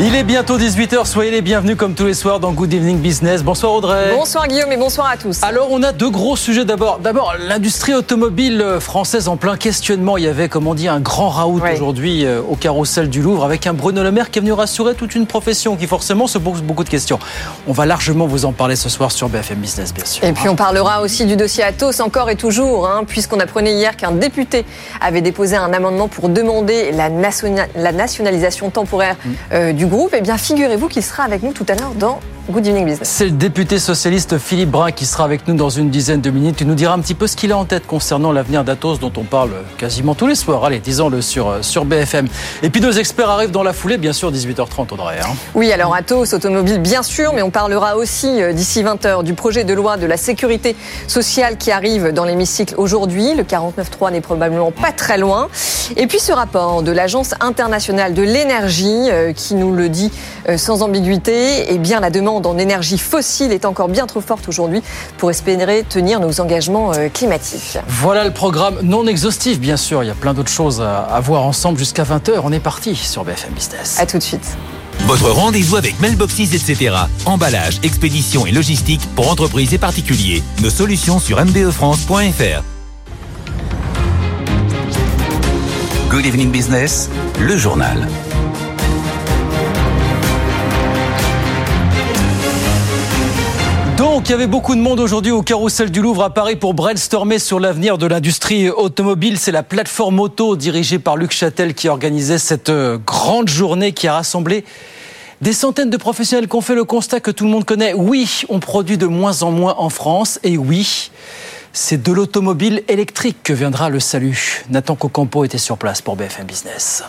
Il est bientôt 18h, soyez les bienvenus comme tous les soirs dans Good Evening Business. Bonsoir Audrey. Bonsoir Guillaume et bonsoir à tous. Alors on a deux gros sujets d'abord. D'abord l'industrie automobile française en plein questionnement. Il y avait comme on dit un grand raout aujourd'hui euh, au carrousel du Louvre avec un Bruno Le Maire qui est venu rassurer toute une profession qui forcément se pose beaucoup de questions. On va largement vous en parler ce soir sur BFM Business bien sûr. Et puis on parlera aussi du dossier Atos encore et toujours hein, puisqu'on apprenait hier qu'un député avait déposé un amendement pour demander la, la nationalisation temporaire mm. euh, du groupe. Eh bien, figurez-vous qu'il sera avec nous tout à l'heure dans Good Evening Business. C'est le député socialiste Philippe Brun qui sera avec nous dans une dizaine de minutes. Il nous dira un petit peu ce qu'il a en tête concernant l'avenir d'Atos dont on parle quasiment tous les soirs. Allez, disons-le sur, euh, sur BFM. Et puis nos experts arrivent dans la foulée, bien sûr, 18h30 Audrey. Hein. Oui, alors Atos, automobile, bien sûr, mais on parlera aussi euh, d'ici 20h du projet de loi de la sécurité sociale qui arrive dans l'hémicycle aujourd'hui. Le 49.3 n'est probablement pas très loin. Et puis ce rapport de l'Agence internationale de l'énergie euh, qui nous le dit sans ambiguïté, eh bien la demande en énergie fossile est encore bien trop forte aujourd'hui pour espérer tenir nos engagements euh, climatiques. Voilà le programme non exhaustif, bien sûr. Il y a plein d'autres choses à voir ensemble jusqu'à 20h. On est parti sur BFM Business. À tout de suite. Votre rendez-vous avec Mailboxes, etc. Emballage, expédition et logistique pour entreprises et particuliers. Nos solutions sur mbefrance.fr. Good Evening Business, le journal. Il y avait beaucoup de monde aujourd'hui au carrousel du Louvre à Paris pour brainstormer sur l'avenir de l'industrie automobile. C'est la plateforme auto dirigée par Luc Châtel qui organisait cette euh, grande journée qui a rassemblé des centaines de professionnels qui ont fait le constat que tout le monde connaît. Oui, on produit de moins en moins en France et oui, c'est de l'automobile électrique que viendra le salut. Nathan Cocampo était sur place pour BFM Business.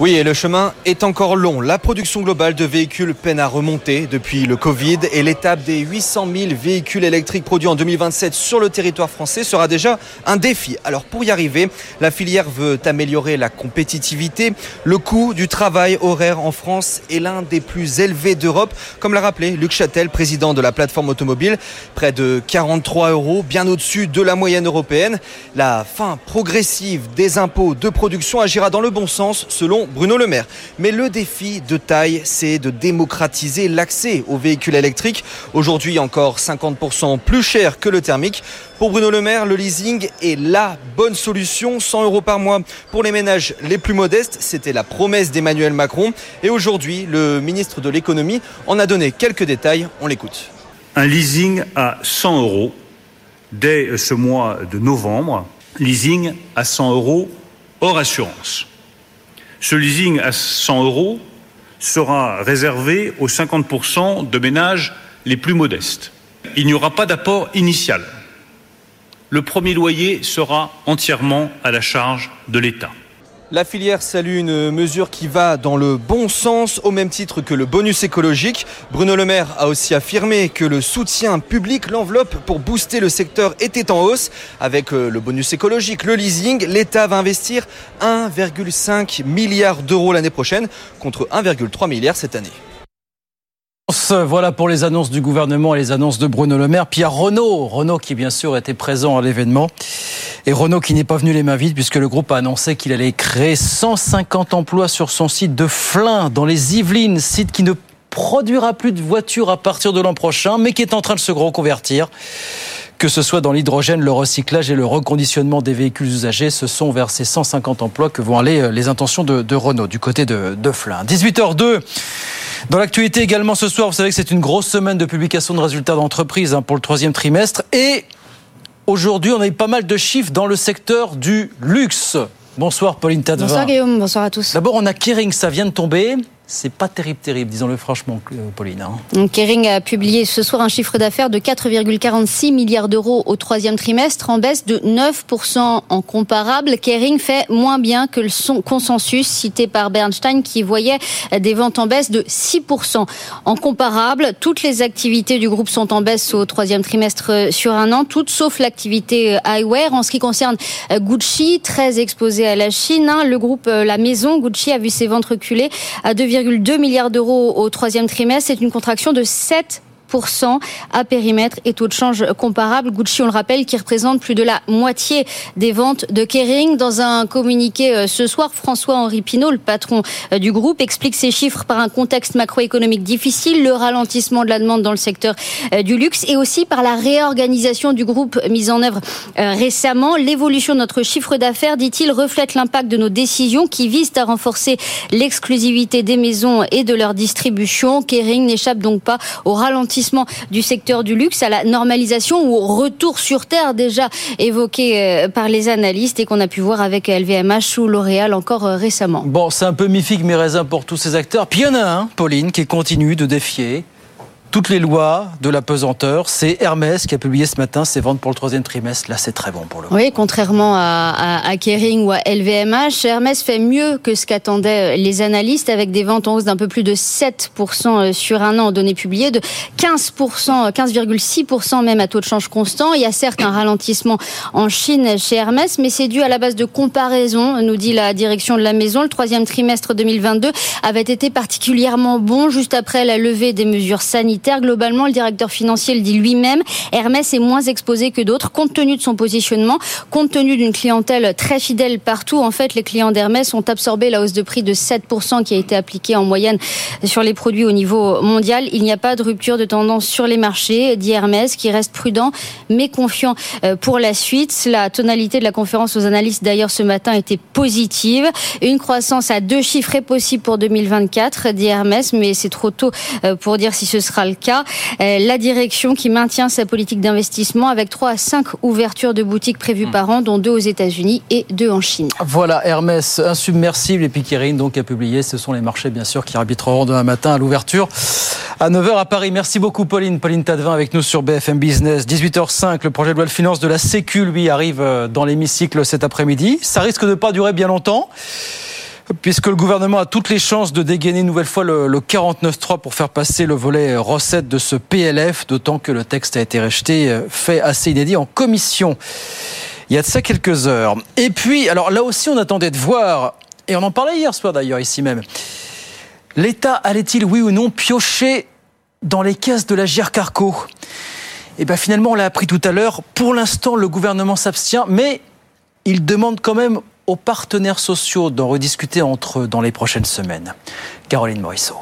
Oui, et le chemin est encore long. La production globale de véhicules peine à remonter depuis le Covid et l'étape des 800 000 véhicules électriques produits en 2027 sur le territoire français sera déjà un défi. Alors pour y arriver, la filière veut améliorer la compétitivité. Le coût du travail horaire en France est l'un des plus élevés d'Europe, comme l'a rappelé Luc Châtel, président de la plateforme automobile. Près de 43 euros, bien au-dessus de la moyenne européenne. La fin progressive des impôts de production agira dans le bon sens selon Bruno Le Maire. Mais le défi de taille, c'est de démocratiser l'accès aux véhicules électriques. Aujourd'hui encore 50% plus cher que le thermique. Pour Bruno Le Maire, le leasing est la bonne solution. 100 euros par mois pour les ménages les plus modestes. C'était la promesse d'Emmanuel Macron. Et aujourd'hui, le ministre de l'économie en a donné quelques détails. On l'écoute. Un leasing à 100 euros dès ce mois de novembre. Leasing à 100 euros hors assurance. Ce leasing à 100 euros sera réservé aux 50% de ménages les plus modestes. Il n'y aura pas d'apport initial. Le premier loyer sera entièrement à la charge de l'État. La filière salue une mesure qui va dans le bon sens au même titre que le bonus écologique. Bruno Le Maire a aussi affirmé que le soutien public, l'enveloppe pour booster le secteur était en hausse. Avec euh, le bonus écologique, le leasing, l'État va investir 1,5 milliard d'euros l'année prochaine contre 1,3 milliard cette année. Voilà pour les annonces du gouvernement et les annonces de Bruno Le Maire. A Renault, Renault qui bien sûr était présent à l'événement. Et Renault qui n'est pas venu les mains vides puisque le groupe a annoncé qu'il allait créer 150 emplois sur son site de Flins dans les Yvelines, site qui ne produira plus de voitures à partir de l'an prochain, mais qui est en train de se reconvertir que ce soit dans l'hydrogène, le recyclage et le reconditionnement des véhicules usagés, ce sont vers ces 150 emplois que vont aller euh, les intentions de, Renault du côté de, de Flins. 18h02. Dans l'actualité également ce soir, vous savez que c'est une grosse semaine de publication de résultats d'entreprise hein, pour le troisième trimestre. Et aujourd'hui, on a eu pas mal de chiffres dans le secteur du luxe. Bonsoir Pauline Tadevin. Bonsoir Guillaume, bonsoir à tous. D'abord, on a Kering, ça vient de tomber. C'est pas terrible, terrible, disons-le franchement, euh, Pauline. Hein. Kering a publié ce soir un chiffre d'affaires de 4,46 milliards d'euros au troisième trimestre, en baisse de 9% en comparable. Kering fait moins bien que le consensus cité par Bernstein qui voyait des ventes en baisse de 6% en comparable. Toutes les activités du groupe sont en baisse au troisième trimestre sur un an, toutes sauf l'activité eyewear. En ce qui concerne Gucci, très exposé à la Chine, hein, le groupe La Maison, Gucci a vu ses ventes reculer à 2, 2,2 milliards d'euros au troisième trimestre. C'est une contraction de 7 à périmètre et taux de change comparable. Gucci, on le rappelle, qui représente plus de la moitié des ventes de Kering. Dans un communiqué euh, ce soir, François-Henri Pinault, le patron euh, du groupe, explique ces chiffres par un contexte macroéconomique difficile, le ralentissement de la demande dans le secteur euh, du luxe et aussi par la réorganisation du groupe mise en œuvre récemment. L'évolution de notre chiffre d'affaires, dit-il, reflète l'impact de nos décisions qui visent à renforcer l'exclusivité des maisons et de leur distribution. Kering n'échappe donc pas au ralentissement du secteur du luxe à la normalisation ou au retour sur terre déjà évoqué euh, par les analystes et qu'on a pu voir avec LVMH ou L'Oréal encore euh, récemment. Bon, c'est un peu mi-figue, mi-raisin pour tous ces acteurs. Puis il y en a un, Pauline, qui continue de défier toutes les lois de la pesanteur. C'est Hermès qui a publié ce matin ses ventes pour le troisième trimestre. Là, c'est très bon pour le Oui, contrairement à, à, Kering ou à LVMH, Hermès fait mieux que ce qu'attendaient les analystes avec des ventes en hausse d'un peu plus de 7% sur un an en données publiées, de 15%, 15,6% même à taux de change constant. Il y a certes un ralentissement en Chine chez Hermès, mais c'est dû à la base de comparaison, nous dit la direction de la maison. Le troisième trimestre 2022 avait été particulièrement bon juste après la levée des mesures sanitaires Globalement, le directeur financier le dit lui-même, Hermès est moins exposé que d'autres compte tenu de son positionnement, compte tenu d'une clientèle très fidèle partout. En fait, les clients d'Hermès ont absorbé la hausse de prix de 7% qui a été appliquée en moyenne sur les produits au niveau mondial. Il n'y a pas de rupture de tendance sur les marchés, dit Hermès, qui reste prudent mais confiant euh, pour la suite. La tonalité de la conférence aux analystes d'ailleurs ce matin était positive. Une croissance à deux chiffres est possible pour 2024, dit Hermès, mais c'est trop tôt euh, pour dire si ce sera le cas. Euh, la direction qui maintient sa politique d'investissement avec 3 à 5 ouvertures de boutiques prévues hmm. par an, dont deux aux États-Unis et deux en Chine. Voilà, Hermès, insubmersible et Piquerine donc a publié. Ce sont les marchés, bien sûr, qui arbitreront demain matin à l'ouverture à 9h à Paris. Merci beaucoup, Pauline. Pauline Tadevin avec nous sur BFM Business. 18h05, le projet de loi de finances de la Sécu, lui, arrive euh, dans l'hémicycle cet après-midi. Ça risque de pas durer bien longtemps puisque le gouvernement a toutes les chances de dégainer une nouvelle fois le, 49.3 pour faire passer le volet recette de ce PLF, d'autant que le texte a été rejeté, euh, fait assez inédit en commission. Il y a de ça quelques heures. Et puis, alors là aussi, on attendait de voir, et on en parlait hier soir d'ailleurs ici même, l'État allait-il, oui ou non, piocher dans les caisses de la Carco Et eh bien finalement, on l'a appris tout à l'heure, pour l'instant, le gouvernement s'abstient, mais il demande quand même aux partenaires sociaux d'en rediscuter entre eux dans les prochaines semaines. Caroline Morisseau.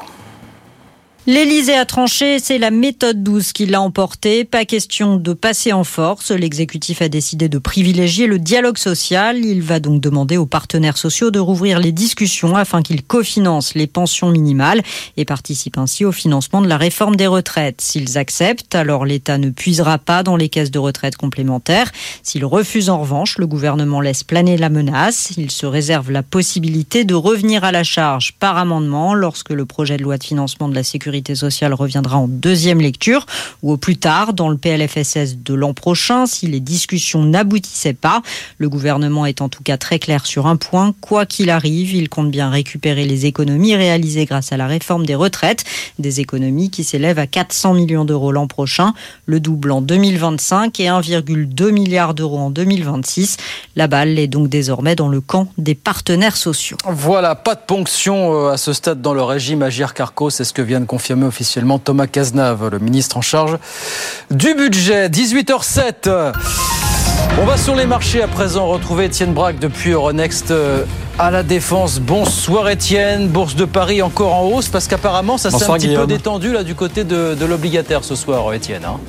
L'Élysée a tranché, c'est la méthode douce qui l'a emporté. Pas question de passer en force. L'exécutif a décidé de privilégier le dialogue social. Il va donc demander aux partenaires sociaux de rouvrir les discussions afin qu'ils cofinancent les pensions minimales et participent ainsi au financement de la réforme des retraites. S'ils acceptent, alors l'État ne puisera pas dans les caisses de retraite complémentaires. S'ils refusent en revanche, le gouvernement laisse planer la menace. Il se réserve la possibilité de revenir à la charge par amendement lorsque le projet de loi de financement de la sécurité sociale reviendra en deuxième lecture ou au plus tard dans le PLFSS de l'an prochain si les discussions n'aboutissaient pas. Le gouvernement est en tout cas très clair sur un point. Quoi qu'il arrive, il compte bien récupérer les économies réalisées grâce à la réforme des retraites. Des économies qui s'élèvent à 400 millions d'euros l'an prochain, le double en 2025 et 1,2 milliard d'euros en 2026. La balle est donc désormais dans le camp des partenaires sociaux. Voilà, pas de ponction euh, à ce stade dans le régime Agir Carco, c'est ce que vient de confirmer confirmé officiellement Thomas Cazenave, le ministre en charge du budget. 18h07. On va sur les marchés à présent retrouver Étienne Braque depuis Euronext euh, à la Défense. Bonsoir Étienne, Bourse de Paris encore en hausse parce qu'apparemment ça s'est un petit peu détendu là du côté de, l'obligataire ce soir Étienne. Hein.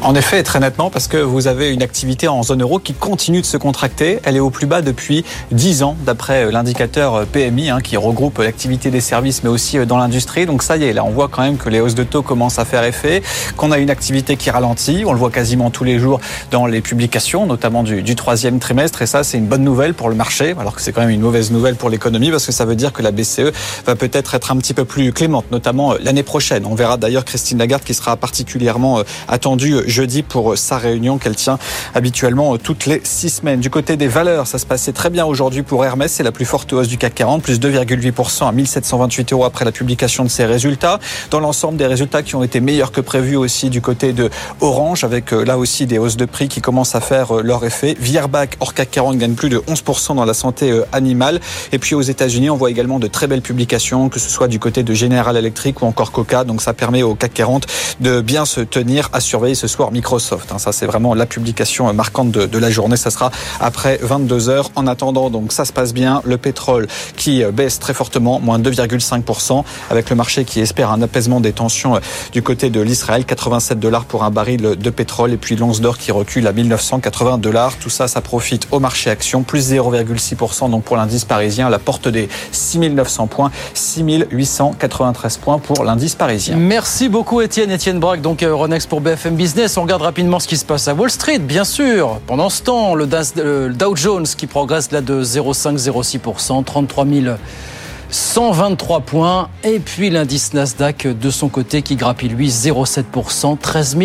En effet, très nettement, parce que vous avez une activité en zone euro qui continue de se contracter. Elle est au plus bas depuis 10 ans, d'après l'indicateur PMI, hein, qui regroupe l'activité des services, mais aussi dans l'industrie. Donc ça y est, là, on voit quand même que les hausses de taux commencent à faire effet, qu'on a une activité qui ralentit. On le voit quasiment tous les jours dans les publications, notamment du, du troisième trimestre. Et ça, c'est une bonne nouvelle pour le marché, alors que c'est quand même une mauvaise nouvelle pour l'économie, parce que ça veut dire que la BCE va peut-être être un petit peu plus clémente, notamment l'année prochaine. On verra d'ailleurs Christine Lagarde qui sera particulièrement attendue jeudi pour sa réunion qu'elle tient habituellement toutes les six semaines. Du côté des valeurs, ça se passait très bien aujourd'hui pour Hermès. C'est la plus forte hausse du CAC 40, plus 2,8% à 1728 euros après la publication de ses résultats. Dans l'ensemble, des résultats qui ont été meilleurs que prévu aussi du côté de Orange, avec euh, là aussi des hausses de prix qui commencent à faire euh, leur effet. Vierbach, hors CAC 40, gagne plus de 11% dans la santé euh, animale. Et puis aux États-Unis, on voit également de très belles publications, que ce soit du côté de General Electric ou encore Coca. Donc ça permet au CAC 40 de bien se tenir à surveiller ce soir Microsoft. Hein. Ça, c'est vraiment la publication marquante de, de, la journée. Ça sera après 22 heures. En attendant, donc ça se passe bien. Le pétrole qui euh, baisse très fortement, moins 2,5%, avec le marché qui espère un apaisement des tensions euh, du côté de l'Israël. 87 dollars pour un baril de pétrole et puis l'once d'or qui recule à 1980 dollars. Tout ça, ça profite au marché action, plus 0,6% donc pour l'indice parisien, la porte des 6900 points, 6893 points pour l'indice parisien. Merci beaucoup Étienne, Étienne Braque, donc euh, Euronext pour BFM Business. On regarde rapidement ce qui se passe à Wall Street, bien sûr. Pendant ce temps, le Dow Jones qui progresse là de 0,5-0,6%, 33 123 points. Et puis l'indice Nasdaq de son côté qui grappille lui 0,7%, 13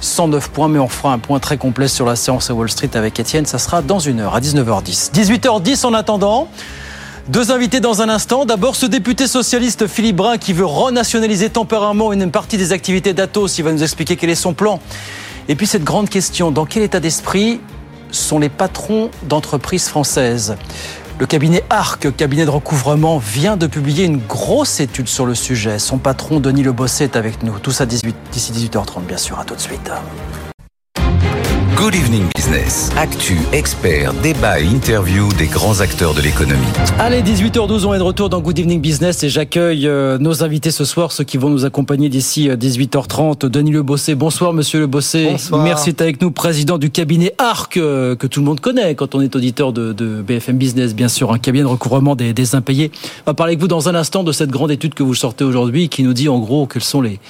109 points. Mais on fera un point très complet sur la séance à Wall Street avec Étienne. Ça sera dans une heure à 19h10. 18h10 en attendant. Deux invités dans un instant. D'abord, ce député socialiste Philippe Brun qui veut renationaliser temporairement une partie des activités d'Atos. Il va nous expliquer quel est son plan. Et puis cette grande question, dans quel état d'esprit sont les patrons d'entreprises françaises? Le cabinet ARC, cabinet de recouvrement, vient de publier une grosse étude sur le sujet. Son patron, Denis Le Bosset, est avec nous. Tout ça d'ici 18h30, bien sûr. À tout de suite. Good Evening Business. Actu, expert, débat et interview des grands acteurs de l'économie. Allez, 18h12, on est de retour dans Good Evening Business et j'accueille euh, nos invités ce soir, ceux qui vont nous accompagner d'ici 18h30. Euh, Denis Le Bossé, bonsoir monsieur Le Bossé. Bonsoir. Merci d'être avec nous, président du cabinet ARC, euh, que tout le monde connaît quand on est auditeur de, de BFM Business, bien sûr, un cabinet de recouvrement des, des, impayés. On va parler avec vous dans un instant de cette grande étude que vous sortez aujourd'hui qui nous dit en gros quelles sont les,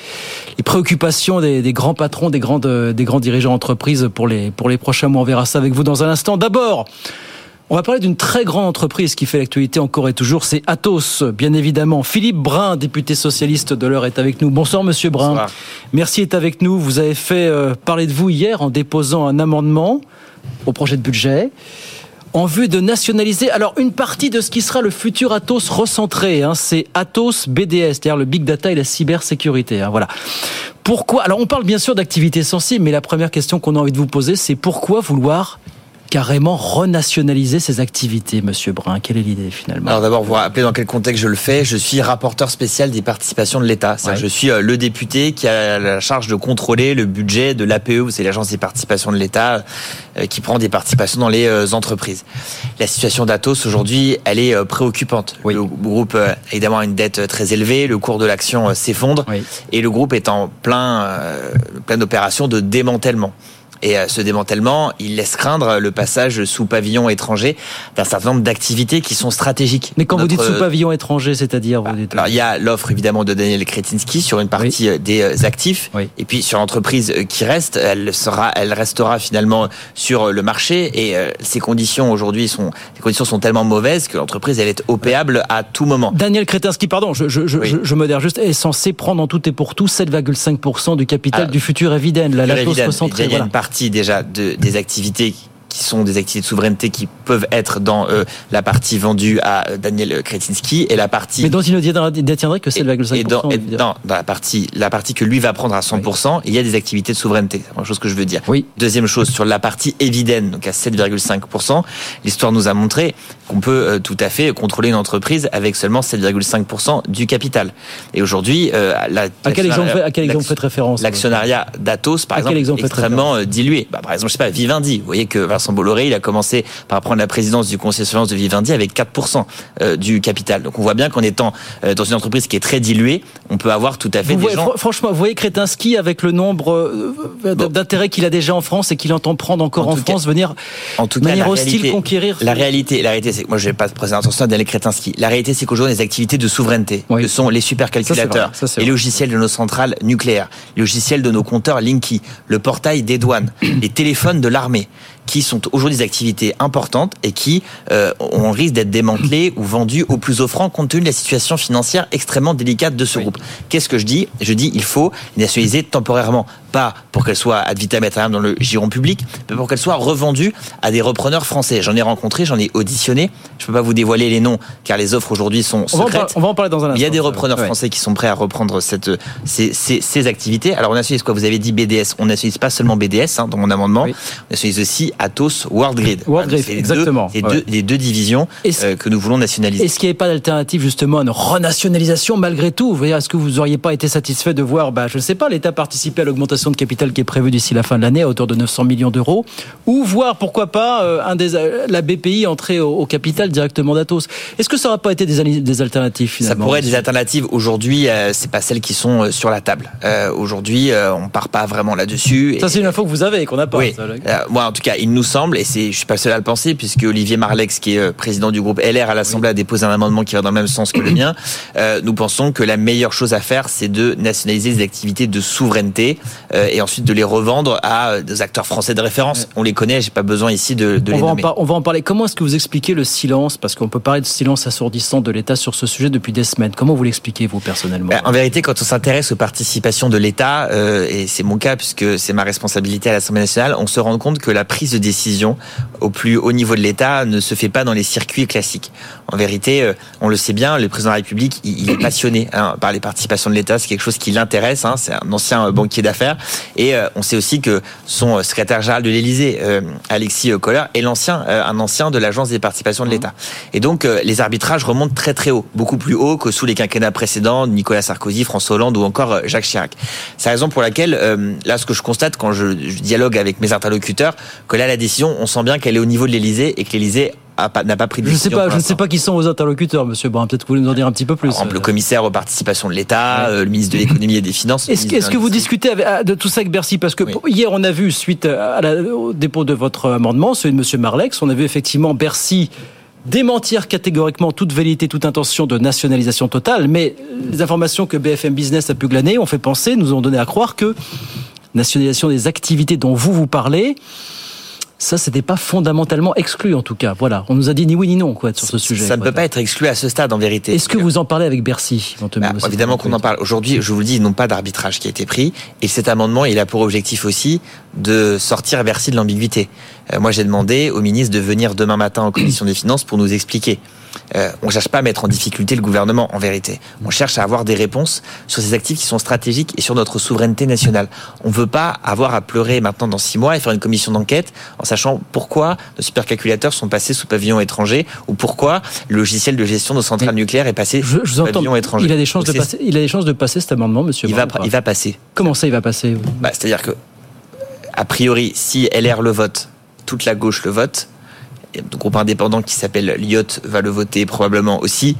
les préoccupations des, des, grands patrons, des, grandes, des grands dirigeants d'entreprise pour les, pour les prochains mois. On verra ça avec vous dans un instant. D'abord, on va parler d'une très grande entreprise qui fait l'actualité encore et toujours, c'est Atos, bien évidemment. Philippe Brun, député socialiste de l'heure, est avec nous. Bonsoir, monsieur Brun. Bonsoir. Merci d'être avec nous. Vous avez fait euh, parler de vous hier en déposant un amendement au projet de budget en vue de nationaliser alors une partie de ce qui sera le futur Atos recentré. Hein, c'est Atos BDS, c'est-à-dire le big data et la cybersécurité. Hein, voilà. Pourquoi Alors on parle bien sûr d'activités sensibles, mais la première question qu'on a envie de vous poser, c'est pourquoi vouloir carrément renationaliser ces activités, Monsieur Brun Quelle est l'idée finalement Alors d'abord, vous rappelez dans quel contexte je le fais. Je suis rapporteur spécial des participations de l'État. Ouais. Je suis le député qui a la charge de contrôler le budget de l'APE, c'est l'agence des participations de l'État, qui prend des participations dans les entreprises. La situation d'Atos aujourd'hui, elle est préoccupante. Oui. Le groupe évidemment a une dette très élevée, le cours de l'action s'effondre oui. et le groupe est en plein, euh, pleine opération de démantèlement. Et ce démantèlement, il laisse craindre le passage sous pavillon étranger d'un certain nombre d'activités qui sont stratégiques. Mais quand Notre... vous dites sous pavillon étranger, c'est-à-dire bah, Alors il y a l'offre évidemment de Daniel Kretinsky sur une partie oui. des actifs, oui. et puis sur l'entreprise qui reste, elle sera, elle restera finalement sur le marché. Et euh, ces conditions aujourd'hui sont, les conditions sont tellement mauvaises que l'entreprise elle est opéable à tout moment. Daniel Kretinsky, pardon, je, je, je, oui. je modère juste, est censé prendre en tout et pour tout 7,5% du capital Alors, du futur Eviden, la, la une partie déjà de, des activités qui sont des activités de souveraineté qui peuvent être dans euh, la partie vendue à Daniel Kretinsky et la partie. Mais dont il ne détiendrait que 7,5%. Et, dans, et dans, dans, la partie, la partie que lui va prendre à 100%, oui. il y a des activités de souveraineté. C'est une chose que je veux dire. Oui. Deuxième chose, sur la partie Eviden, donc à 7,5%, l'histoire nous a montré qu'on peut euh, tout à fait contrôler une entreprise avec seulement 7,5% du capital. Et aujourd'hui, euh, la, à quel exemple, à quel exemple faites référence L'actionnariat d'Atos, par exemple, est extrêmement dilué. Bah, par exemple, je sais pas, Vivendi. Vous voyez que Vincent Vincent Bolloré, il a commencé par prendre la présidence du conseil de surveillance de Vivendi avec 4% euh, du capital. Donc on voit bien qu'en étant euh, dans une entreprise qui est très diluée, on peut avoir tout à fait Vous des voyez, gens... fr- franchement, vous voyez Kretinsky avec le nombre euh, d'intérêts qu'il a déjà en France et qu'il entend prendre encore En en, tout cas- France, venir En tout de cas, manière hostile réalité, conquérir. La réalité, la réalité, c'est que moi, je vais pas présenter attention à Daniel Kretinsky. La réalité, c'est qu'aujourd'hui, les activités de souveraineté, Oui. que sont les supercalculateurs, Ça, les logiciels de nos centrales nucléaires, les logiciels de nos compteurs Linky, le portail des douanes, les téléphones de l'armée, qui sont aujourd'hui des activités importantes et qui euh, on risque d'être démantelées ou vendues au plus offrant compte tenu de la situation financière extrêmement délicate de ce groupe. Qu'est-ce que je dis? Je dis il faut les nationaliser temporairement, pas pour qu'elles soient ad vitam aeternam dans le giron public, mais pour qu'elles soient revendues à des repreneurs français. J'en ai rencontré, j'en ai auditionné. Je peux pas vous dévoiler les noms car les offres aujourd'hui sont secrètes. on va en parler dans un instant. Il y a des repreneurs Ouais. français qui sont prêts à reprendre cette, ces, ces, ces activités. Alors on nationalise quoi Vous avez dit BDS. On nationalise pas seulement BDS hein, dans mon amendement. Oui. On nationalise aussi Atos, WorldGrid. World Grid, c'est les exactement. Deux, les, Ouais. deux, les deux divisions euh, que nous voulons nationaliser. Est-ce qu'il n'y avait pas d'alternative justement à une renationalisation malgré tout? Est-ce que vous n'auriez pas été satisfait de voir, bah, je ne sais pas, l'État participer à l'augmentation de capital qui est prévue d'ici la fin de l'année à hauteur de 900 millions d'euros Ou voir, pourquoi pas, euh, un des, euh, la BPI entrer au, au capital directement d'Atos Est-ce que ça n'aurait pas été des, alternatives Ça finalement pourrait être des alternatives. Aujourd'hui, euh, c'est pas celles qui sont euh, sur la table. Euh, Aujourd'hui, euh, on part pas vraiment là-dessus. Ça, c'est une info que vous avez et qu'on n'a pas. Oui, ça. Euh, moi en tout cas, il nous semble, et c'est, je suis pas le seul à le penser, puisque Olivier Marlex, qui est euh, président du groupe LR à l'Assemblée, a déposé un amendement qui va dans le même sens que le mien. Euh, nous pensons que la meilleure chose à faire, c'est de nationaliser des activités de souveraineté euh, et ensuite de les revendre à euh, des acteurs français de référence. On les connaît, j'ai pas besoin ici de, de on, les va nommer. on va en parler. Comment est-ce que vous expliquez le silence? Parce qu'on peut parler de silence assourdissant de l'État sur ce sujet depuis des semaines. Comment vous l'expliquez, vous, personnellement? Ben, en vérité, quand on s'intéresse aux participations de l'État, euh, et c'est mon cas puisque c'est ma responsabilité à l'Assemblée nationale, on se rend compte que la prise de décision au plus haut niveau de l'État ne se fait pas dans les circuits classiques. En vérité, euh, on le sait bien, le président de la République, il, il est passionné hein, par les participations de l'État, c'est quelque chose qui l'intéresse. Hein, c'est un ancien euh, banquier d'affaires, et euh, on sait aussi que son euh, secrétaire général de l'Élysée, euh, Alexis Kohler, est l'ancien, un ancien de l'Agence des participations de l'État. Et donc, les arbitrages remontent très très haut, beaucoup plus haut que sous les quinquennats précédents, Nicolas Sarkozy, François Hollande ou encore Jacques Chirac. C'est la raison pour laquelle, là, ce que je constate quand je, je dialogue avec mes interlocuteurs, que là, la décision, on sent bien qu'elle est au niveau de l'Élysée et que l'Élysée pas- n'a pas pris de Je ne sais pas, je ne sais pas qui sont vos interlocuteurs, Monsieur Brun. Peut-être que vous voulez nous en dire un petit peu plus. Par exemple, le commissaire aux participations de l'État, euh, le ministre de l'économie et des finances. Est-ce que vous discutez avec- ah, de tout ça avec Bercy? Parce que Oui. hier, on a vu, suite à la- au dépôt de votre amendement, celui de M. Marlex, on a vu effectivement Bercy démentir catégoriquement toute velléité, toute intention de nationalisation totale. Mais les informations que BFM Business a pu glaner ont fait penser, nous ont donné à croire que nationalisation des activités dont vous vous parlez, ça, c'était pas fondamentalement exclu en tout cas. Voilà, on nous a dit ni oui ni non quoi sur ce sujet. Ça ne peut pas être exclu à ce stade en vérité. Est-ce que vous en parlez avec Bercy Bah, évidemment qu'on en parle. Aujourd'hui, je vous le dis, ils n'ont pas d'arbitrage qui a été pris. Et cet amendement, il a pour objectif aussi de sortir Bercy de l'ambiguïté. Euh, moi, j'ai demandé au ministre de venir demain matin en commission des finances pour nous expliquer. Euh, on ne cherche pas à mettre en difficulté le gouvernement, en vérité. On cherche à avoir des réponses sur ces actifs qui sont stratégiques et sur notre souveraineté nationale. On ne veut pas avoir à pleurer maintenant dans six mois et faire une commission d'enquête en sachant pourquoi nos supercalculateurs sont passés sous pavillon étranger ou pourquoi le logiciel de gestion de nos centrales nucléaires est passé Je, je vous sous entends. pavillon étranger. Il a des chances de Donc, passer. Il a des chances de passer cet amendement, Monsieur. il va, Brun, il va passer. Comment ça, il va passer? Bah, C'est-à-dire que, a priori, si LR le vote, toute la gauche le vote, le groupe indépendant qui s'appelle Lyot va le voter probablement aussi,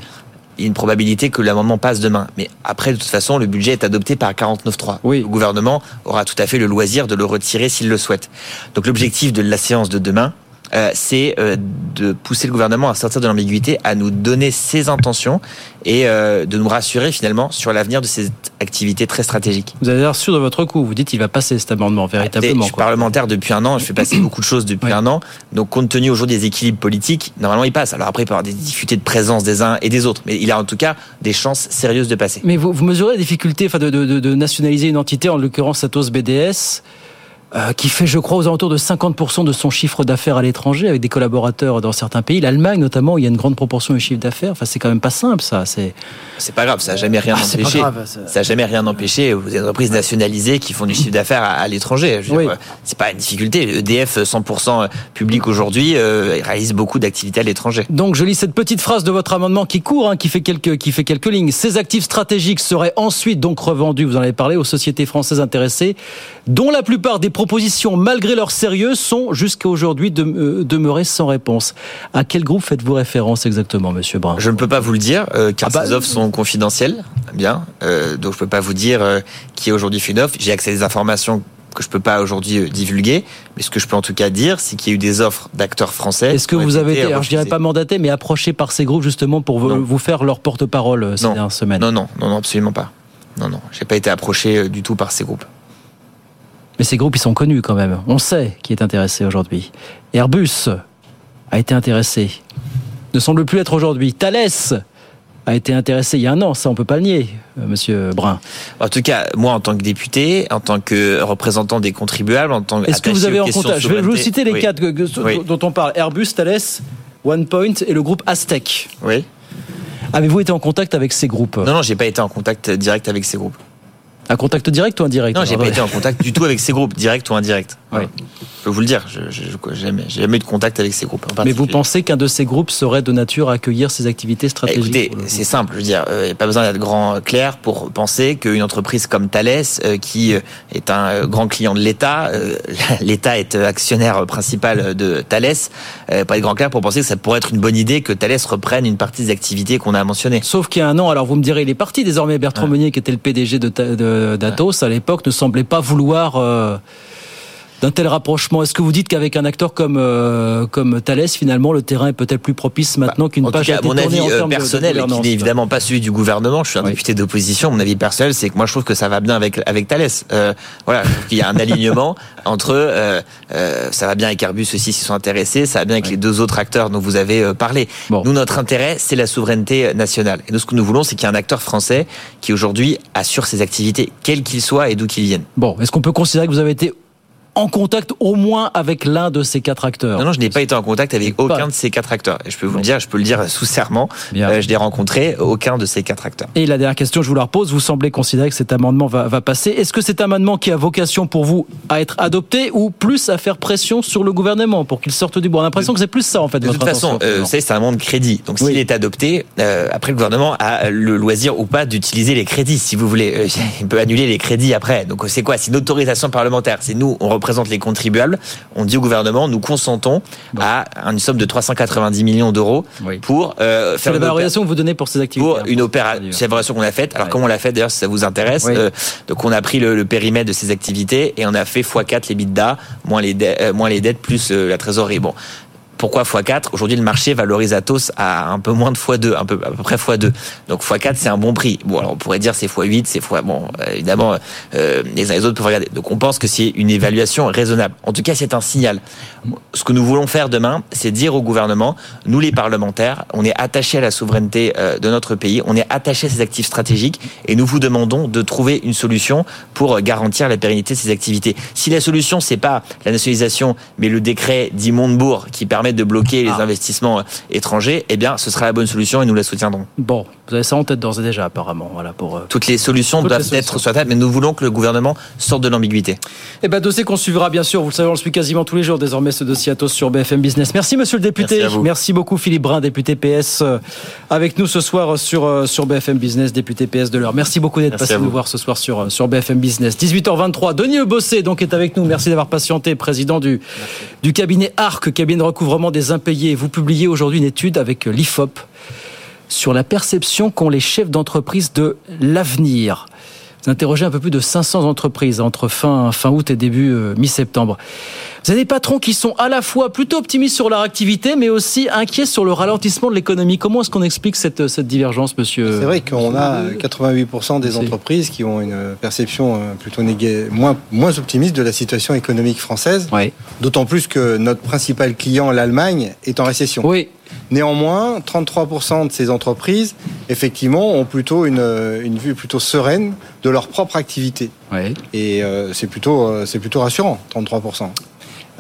il y a une probabilité que l'amendement passe demain. Mais après, de toute façon, le budget est adopté par 49.3. Oui. Le gouvernement aura tout à fait le loisir de le retirer s'il le souhaite. Donc l'objectif de la séance de demain, euh, c'est euh, de pousser le gouvernement à sortir de l'ambiguïté, à nous donner ses intentions et euh, de nous rassurer finalement sur l'avenir de ces activités très stratégiques. Vous avez l'air sûr de votre coup. Vous dites qu'il va passer cet amendement Écoutez, véritablement. Je suis quoi. parlementaire depuis un an, je fais passer beaucoup de choses depuis Oui. un an. Donc, compte tenu aujourd'hui des équilibres politiques, normalement, il passe. Alors après, il peut y avoir des difficultés de présence des uns et des autres, mais il a en tout cas des chances sérieuses de passer. Mais vous, vous mesurez la difficulté enfin, de, de- de- de nationaliser une entité, en l'occurrence Atos BDS, euh, qui fait, je crois, aux alentours de 50% de son chiffre d'affaires à l'étranger, avec des collaborateurs dans certains pays. L'Allemagne, notamment, où il y a une grande proportion de chiffre d'affaires. Enfin, c'est quand même pas simple, ça. C'est C'est pas grave, ça n'a jamais rien Ah, c'est pas empêché. grave, ça- n'a jamais rien empêché aux entreprises nationalisées qui font du chiffre d'affaires à, à l'étranger. Oui. dire, C'est pas une difficulté. EDF 100% public aujourd'hui euh, réalise beaucoup d'activités à l'étranger. Donc je lis cette petite phrase de votre amendement qui court, hein, qui fait quelques qui fait quelques lignes. Ces actifs stratégiques seraient ensuite donc revendus, vous en avez parlé, aux sociétés françaises intéressées, dont la plupart des propositions, malgré leur sérieux, sont jusqu'à aujourd'hui de, euh, demeurées sans réponse. À quel groupe faites-vous référence exactement, Monsieur Brun? Je ne peux pas vous le dire, euh, car Ah bah, ces offres sont confidentielles. Bien, euh, donc je peux pas vous dire qui aujourd'hui fait une offre. J'ai accès à des informations que je peux pas aujourd'hui divulguer, mais ce que je peux en tout cas dire, c'est qu'il y a eu des offres d'acteurs français. Est-ce que vous avez été, alors je dirais pas mandaté, mais approché par ces groupes justement pour vous, Non. vous faire leur porte-parole ces Non. dernières semaines? Non, non, non, non, absolument pas. Non, non, j'ai pas été approché du tout par ces groupes. Mais ces groupes, ils sont connus quand même. On sait qui est intéressé aujourd'hui. Airbus a été intéressé. Ne semble plus être aujourd'hui. Thales a été intéressé il y a un an. Ça, on peut pas le nier, euh, Monsieur Brun. En tout cas, moi, en tant que député, en tant que représentant des contribuables, en tant Est-ce que vous avez en contact Je vais vous citer les Oui. quatre que- que- Oui. dont on parle Airbus, Thales, OnePoint et le groupe Aztec. Oui. Avez-vous été en contact avec ces groupes? Non, non, j'ai pas été en contact direct avec ces groupes. Un contact direct ou indirect Non, j'ai pas été en contact du tout avec ces groupes, direct ou indirect. Oui. Je peux vous le dire, je j'ai jamais, eu de contact avec ces groupes. Mais vous pensez qu'un de ces groupes serait de nature à accueillir ces activités stratégiques Écoutez, c'est simple, je veux dire, il n'y a pas besoin d'être grand euh, clair pour penser qu'une entreprise comme Thales, euh, qui euh, est un euh, grand client de l'État, euh, l'État est euh, actionnaire principal de Thales, euh, pas être grand clair pour penser que ça pourrait être une bonne idée que Thales reprenne une partie des activités qu'on a mentionnées. Sauf qu'il y a un an, alors vous me direz, il est parti désormais. Bertrand Meunier, qui était le PDG de, d'Atos à l'époque, ne semblait pas vouloir euh, d'un tel rapprochement. Est-ce que vous dites qu'avec un acteur comme euh, comme Thales, finalement, le terrain est peut-être plus propice maintenant qu'une page cas, a été mon avis en euh, termes de- de personnel, qui n'est évidemment pas celui du gouvernement, je suis un Oui. député d'opposition, mon avis personnel, c'est que moi je trouve que ça va bien avec, avec Thales. Euh, voilà, qu'il y a un alignement entre, euh, ça va bien avec Airbus aussi s'ils sont intéressés, ça va bien avec les deux autres acteurs dont vous avez parlé. Bon. Nous, notre intérêt, c'est la souveraineté nationale. Et nous, ce que nous voulons, c'est qu'il y ait un acteur français qui aujourd'hui assure ses activités, quel qu'il soit et d'où qu'il vienne. Bon, est-ce qu'on peut considérer que vous avez été en contact au moins avec l'un de ces quatre acteurs Non, non, je n'ai pas été en contact avec Pas. aucun de ces quatre acteurs. Je peux vous le dire, je peux le dire sous serment, euh, je n'ai rencontré aucun de ces quatre acteurs. Et la dernière question, je vous la repose. Vous semblez considérer que cet amendement va, va passer. Est-ce que cet amendement qui a vocation pour vous à être adopté ou plus à faire pression sur le gouvernement pour qu'il sorte du bois? On a l'impression que c'est plus ça, en fait, De toute façon, euh, vous savez, c'est un monde crédit. Donc, s'il est adopté, euh, après, le gouvernement a le loisir ou pas d'utiliser les crédits, si vous voulez. Il peut annuler les crédits après. Donc, c'est quoi? C'est une autorisation parlementaire. C'est nous, on représente les contribuables. On dit au gouvernement, nous consentons à une somme de 390 millions d'euros Oui. pour euh, faire la valorisation que vous donnez pour ces activités. pour une opération, c'est la valorisation qu'on a faite. Alors Ouais. comment on l'a fait? D'ailleurs si ça vous intéresse Oui. Euh, Donc on a pris le, le périmètre de ces activités et on a fait x4 les bidas moins les de- euh, moins les dettes plus la trésorerie. Bon. Pourquoi x4 Aujourd'hui, le marché valorise Atos à un peu moins de x2, un peu, à peu près x2. Donc x4, c'est un bon prix. Bon, alors on pourrait dire c'est x8, c'est x... Bon, euh, évidemment, euh, les uns et les autres peuvent regarder. Donc on pense que c'est une évaluation raisonnable. En tout cas, c'est un signal. Ce que nous voulons faire demain, c'est dire au gouvernement, nous les parlementaires, on est attachés à la souveraineté euh, de notre pays, on est attachés à ces actifs stratégiques et nous vous demandons de trouver une solution pour euh, garantir la pérennité de ces activités. Si la solution, c'est pas la nationalisation, mais le décret dit Montebourg qui permet de bloquer les Ah. investissements euh, étrangers, eh bien, ce sera la bonne solution et nous la soutiendrons. Bon, vous avez ça en tête d'ores et déjà, apparemment. Voilà, pour, euh, Toutes les solutions Toutes les doivent solutions. être sur la table, mais nous voulons que le gouvernement sorte de l'ambiguïté. Eh ben, dossier qu'on suivra, bien sûr. Vous le savez, on le suit quasiment tous les jours, désormais, ce dossier Atos sur BFM Business. Merci, monsieur le député. Merci à vous. beaucoup, Philippe Brun, député PS, euh, avec nous ce soir sur, euh, sur BFM Business, député PS de l'heure. Merci beaucoup d'être passé nous voir ce soir sur, sur BFM Business. 18h23, Denis Le Bossé, donc, est avec nous. Merci d'avoir patienté, président du, du cabinet ARC, cabinet de recouvrement des impayés. Vous publiez aujourd'hui une étude avec l'IFOP sur la perception qu'ont les chefs d'entreprise de l'avenir. Vous interrogez un peu plus de 500 entreprises entre fin, fin août et début euh, mi-septembre. Vous avez des patrons qui sont à la fois plutôt optimistes sur leur activité, mais aussi inquiets sur le ralentissement de l'économie. Comment est-ce qu'on explique cette, cette divergence, monsieur C'est vrai qu'on a 88% des entreprises qui ont une perception euh, plutôt néga- moins, moins optimiste de la situation économique française, d'autant plus que notre principal client, l'Allemagne, est en récession. Oui, Néanmoins, 33% de ces entreprises, effectivement, ont plutôt une, une vue plutôt sereine de leur propre activité. ouais. Et euh, c'est plutôt, euh, c'est plutôt rassurant, 33%.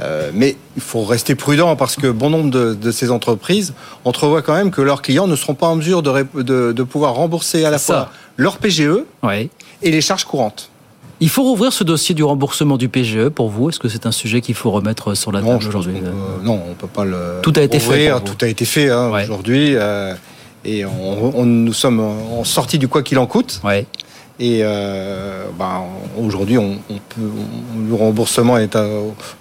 Euh, mais il faut rester prudent parce que bon nombre de, de ces entreprises entrevoient quand même que leurs clients ne seront pas en mesure de, de, de pouvoir rembourser à la fois ça. leur PGE ouais. et les charges courantes. Il faut rouvrir ce dossier du remboursement du PGE pour vous. Est-ce que c'est un sujet qu'il faut remettre sur la table aujourd'hui non, on peut pas le. Tout a été fait ouvrir. pour vous. Tout a été fait hein, Ouais. aujourd'hui. euh, et on, on- nous sommes en sortis du quoi qu'il en coûte. Ouais. Et euh, ben, aujourd'hui, on, on peut, on- le remboursement est à,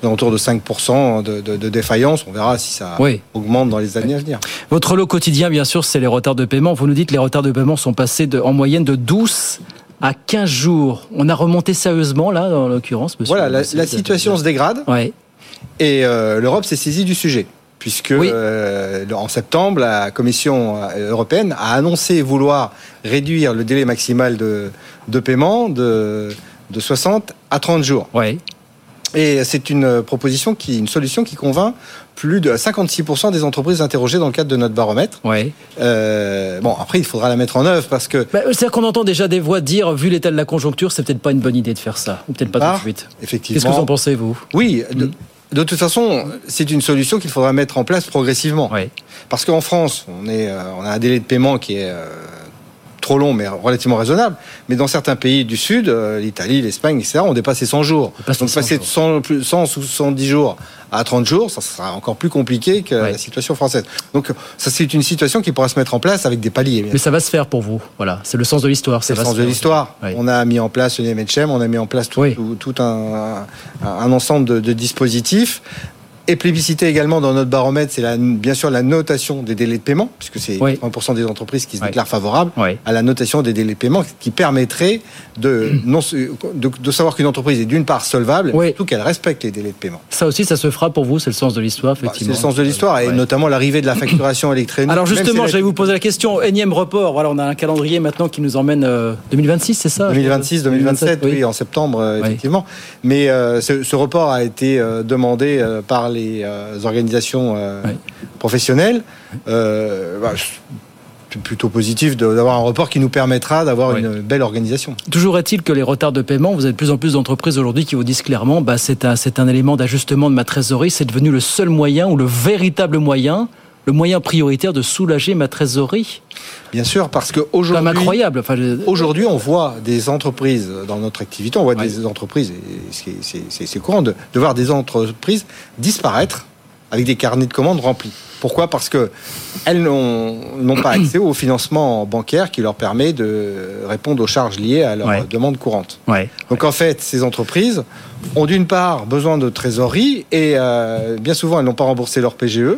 autour de 5% de, de, de défaillance. On verra si ça Oui. augmente dans les années à venir. Votre lot quotidien, bien sûr, c'est les retards de paiement. Vous nous dites que les retards de paiement sont passés de, en moyenne de 12 à 15 jours. On a remonté sérieusement, là, en l'occurrence, monsieur Voilà, la, situation se dégrade Ouais. et euh, l'Europe s'est saisie du sujet. Puisque euh, en septembre, la Commission euh, européenne a annoncé vouloir réduire le délai maximal de, de paiement de, de 60 à 30 jours. Ouais. Et c'est une proposition qui, une solution qui convainc plus de 56% des entreprises interrogées dans le cadre de notre baromètre. Ouais. Euh, bon, après, il faudra la mettre en œuvre parce que Bah, C'est-à-dire qu'on entend déjà des voix dire, vu l'état de la conjoncture, c'est peut-être pas une bonne idée de faire ça. Ou peut-être pas Ah, tout de suite. effectivement. Qu'est-ce que vous en pensez, vous? Oui, de, de toute façon, c'est une solution qu'il faudra mettre en place progressivement. Parce qu'en France, on, est, euh, on a un délai de paiement qui est euh, trop long, mais relativement raisonnable. Mais dans certains pays du Sud, euh, l'Italie, l'Espagne, etc., on dépasse les 100 jours. Donc passer de 100, plus- 100 ou 70 jours à 30 jours, ça sera encore plus compliqué que la situation française. Donc ça, c'est une situation qui pourra se mettre en place avec des paliers. Mais ça va se faire pour vous. Voilà, c'est le sens de l'histoire. C'est le sens se de l'histoire. Oui. On a mis en place le NMHM, on a mis en place tout, tout- tout un, un- un ensemble de, de dispositifs. Et plébiscité également dans notre baromètre, c'est bien sûr la notation des délais de paiement, puisque c'est 20% des entreprises qui se déclarent favorables à la notation des délais de paiement, qui permettrait de, non, de, de savoir qu'une entreprise est d'une part solvable, mais surtout qu'elle respecte les délais de paiement. Ça aussi, ça se fera pour vous, c'est le sens de l'histoire, C'est effectivement. le sens de l'histoire, et Ouais. notamment l'arrivée de la facturation électronique. Alors justement, si j'allais vous poser la question. Énième report. Voilà, on a un calendrier maintenant qui nous emmène euh, 2026, c'est ça 2026, 2027, oui, en septembre, euh, effectivement. Mais euh, ce, ce report a été euh, demandé euh, par les euh, organisations euh, professionnelles. Euh, bah, c'est plutôt positif d'avoir un report qui nous permettra d'avoir une belle organisation. Toujours est-il que les retards de paiement, vous avez de plus en plus d'entreprises aujourd'hui qui vous disent clairement, bah, c'est un, c'est un élément d'ajustement de ma trésorerie, c'est devenu le seul moyen ou le véritable moyen, le moyen prioritaire de soulager ma trésorerie. Bien sûr, parce qu'aujourd'hui, incroyable. Enfin, je- aujourd'hui, on voit des entreprises dans notre activité, on voit des entreprises, et c'est- courant de, de voir des entreprises disparaître avec des carnets de commandes remplis. Pourquoi? Parce que elles n'ont pas accès au financement bancaire qui leur permet de répondre aux charges liées à leurs demandes courantes. Ouais. Donc en fait, ces entreprises ont d'une part besoin de trésorerie et euh, bien souvent elles n'ont pas remboursé leur PGE,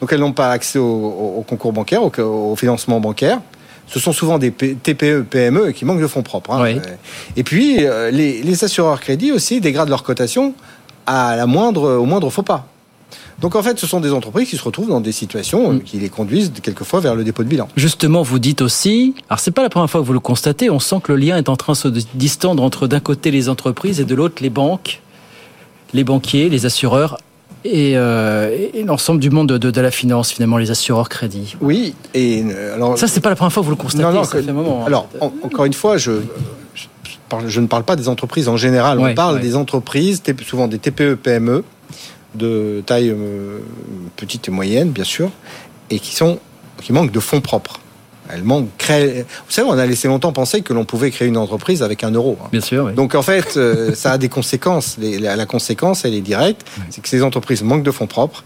donc elles n'ont pas accès au, au- au concours bancaire, au, au financement bancaire. Ce sont souvent des TPE, PME qui manquent de fonds propres. hein. Euh, Et puis euh, les, les assureurs crédits aussi dégradent leur cotation à la moindre, au moindre faux pas. Donc en fait, ce sont des entreprises qui se retrouvent dans des situations euh, qui les conduisent quelquefois vers le dépôt de bilan. Justement, vous dites aussi, alors c'est pas la première fois que vous le constatez, on sent que le lien est en train de se distendre entre d'un côté les entreprises et de l'autre les banques, les banquiers, les assureurs et, euh, et l'ensemble du monde de, de- de la finance, finalement, les assureurs crédits. Oui, et euh, alors ça c'est pas la première fois que vous le constatez. Non, non, ça que- fait un moment. hein. Alors, en- encore une fois, je, je, parle- je ne parle pas des entreprises en général. Ouais, on parle ouais. des entreprises, souvent des TPE, PME, de taille euh, petite et moyenne, bien sûr, et qui sont qui manquent de fonds propres. Elles manquent. créer- Vous savez, on a laissé longtemps penser que l'on pouvait créer une entreprise avec un euro. hein. Bien sûr. oui. Donc en fait, euh, ça a des conséquences. Les- la, la conséquence, elle est directe, c'est que ces entreprises manquent de fonds propres.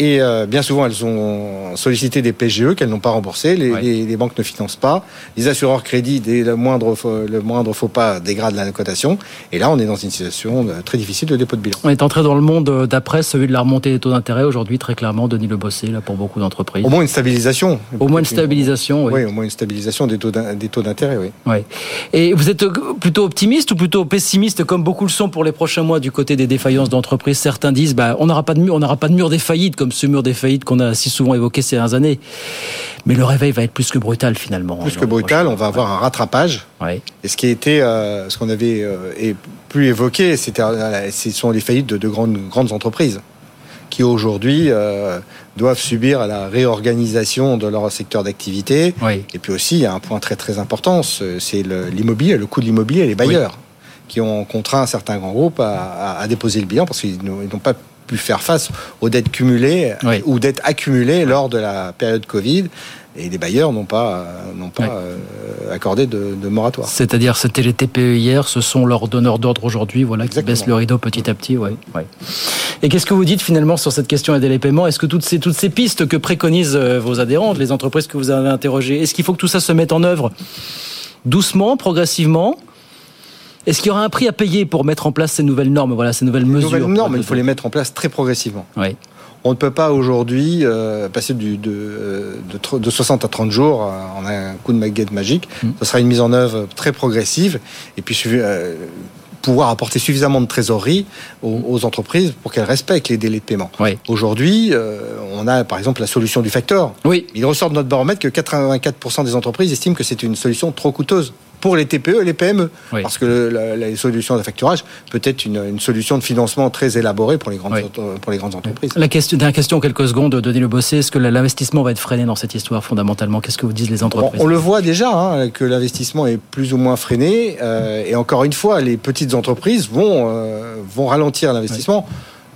Et euh, bien souvent, elles ont sollicité des PGE qu'elles n'ont pas remboursés. Les, les- les banques ne financent pas. Les assureurs crédits, dès le moindre, faux- le moindre faux pas, dégradent la cotation. Et là, on est dans une situation euh, très difficile de dépôt de bilan. On est entré dans le monde euh, d'après, celui de la remontée des taux d'intérêt aujourd'hui, très clairement, Denis Le Bossé, là, pour beaucoup d'entreprises. Au moins une stabilisation. Au moins une stabilisation, oui. Oui, au moins une stabilisation des taux d'intérêt, oui. Ouais. Et vous êtes plutôt optimiste ou plutôt pessimiste, comme beaucoup le sont pour les prochains mois du côté des défaillances d'entreprises? Certains disent, bah, on n'aura pas de mur, on n'aura pas de mur des faillites comme ce mur des faillites qu'on a si souvent évoqué ces dernières années. Mais le réveil va être plus que brutal finalement. Plus que brutal, on va avoir un rattrapage. Et ce qui a été, euh, ce qu'on avait euh, et plus évoqué, c'était, euh, ce sont les faillites de, de grandes, grandes entreprises qui aujourd'hui euh, doivent subir la réorganisation de leur secteur d'activité. Et puis aussi, il y a un point très très important, ce- c'est l'immobilier, le coût de l'immobilier et les bailleurs qui ont contraint certains grands groupes à, à- à déposer le bilan parce qu'ils n'ont ils n'ont pas pu faire face aux dettes cumulées ou dettes accumulées lors de la période Covid. Et les bailleurs n'ont pas, euh, n'ont pas euh, accordé de, de moratoire. C'est-à-dire, c'était les TPE hier, ce sont leurs donneurs d'ordre aujourd'hui, voilà, qui baissent le rideau petit à petit, ouais, ouais. Et qu'est-ce que vous dites finalement sur cette question des délais de paiement Est-ce que toutes ces, toutes ces pistes que préconisent euh, vos adhérentes, les entreprises que vous avez interrogées, est-ce qu'il faut que tout ça se mette en œuvre doucement, progressivement? Est-ce qu'il y aura un prix à payer pour mettre en place ces nouvelles normes, voilà, ces nouvelles mesures nouvelles normes, il faut les mettre en place très progressivement. Oui. On ne peut pas aujourd'hui euh, passer du, de, de, de, 60 à 30 jours en un coup de baguette magique. Mm. Ce sera une mise en œuvre très progressive et puis euh, pouvoir apporter suffisamment de trésorerie aux, aux entreprises pour qu'elles respectent les délais de paiement. Oui. Aujourd'hui, euh, on a par exemple la solution du facteur. Oui. Il ressort de notre baromètre que 84% des entreprises estiment que c'est une solution trop coûteuse pour les TPE et les PME. Oui. Parce que le, la, la, solution de facturage peut être une, une, solution de financement très élaborée pour les grandes, Oui. pour les grandes entreprises. La question, dernière question, quelques secondes, de Denis Le Bossé. Est-ce que l'investissement va être freiné dans cette histoire fondamentalement? Qu'est-ce que vous disent les entreprises? On, on le voit déjà, hein, que l'investissement est plus ou moins freiné. Euh, et encore une fois, les petites entreprises vont, euh, vont ralentir l'investissement.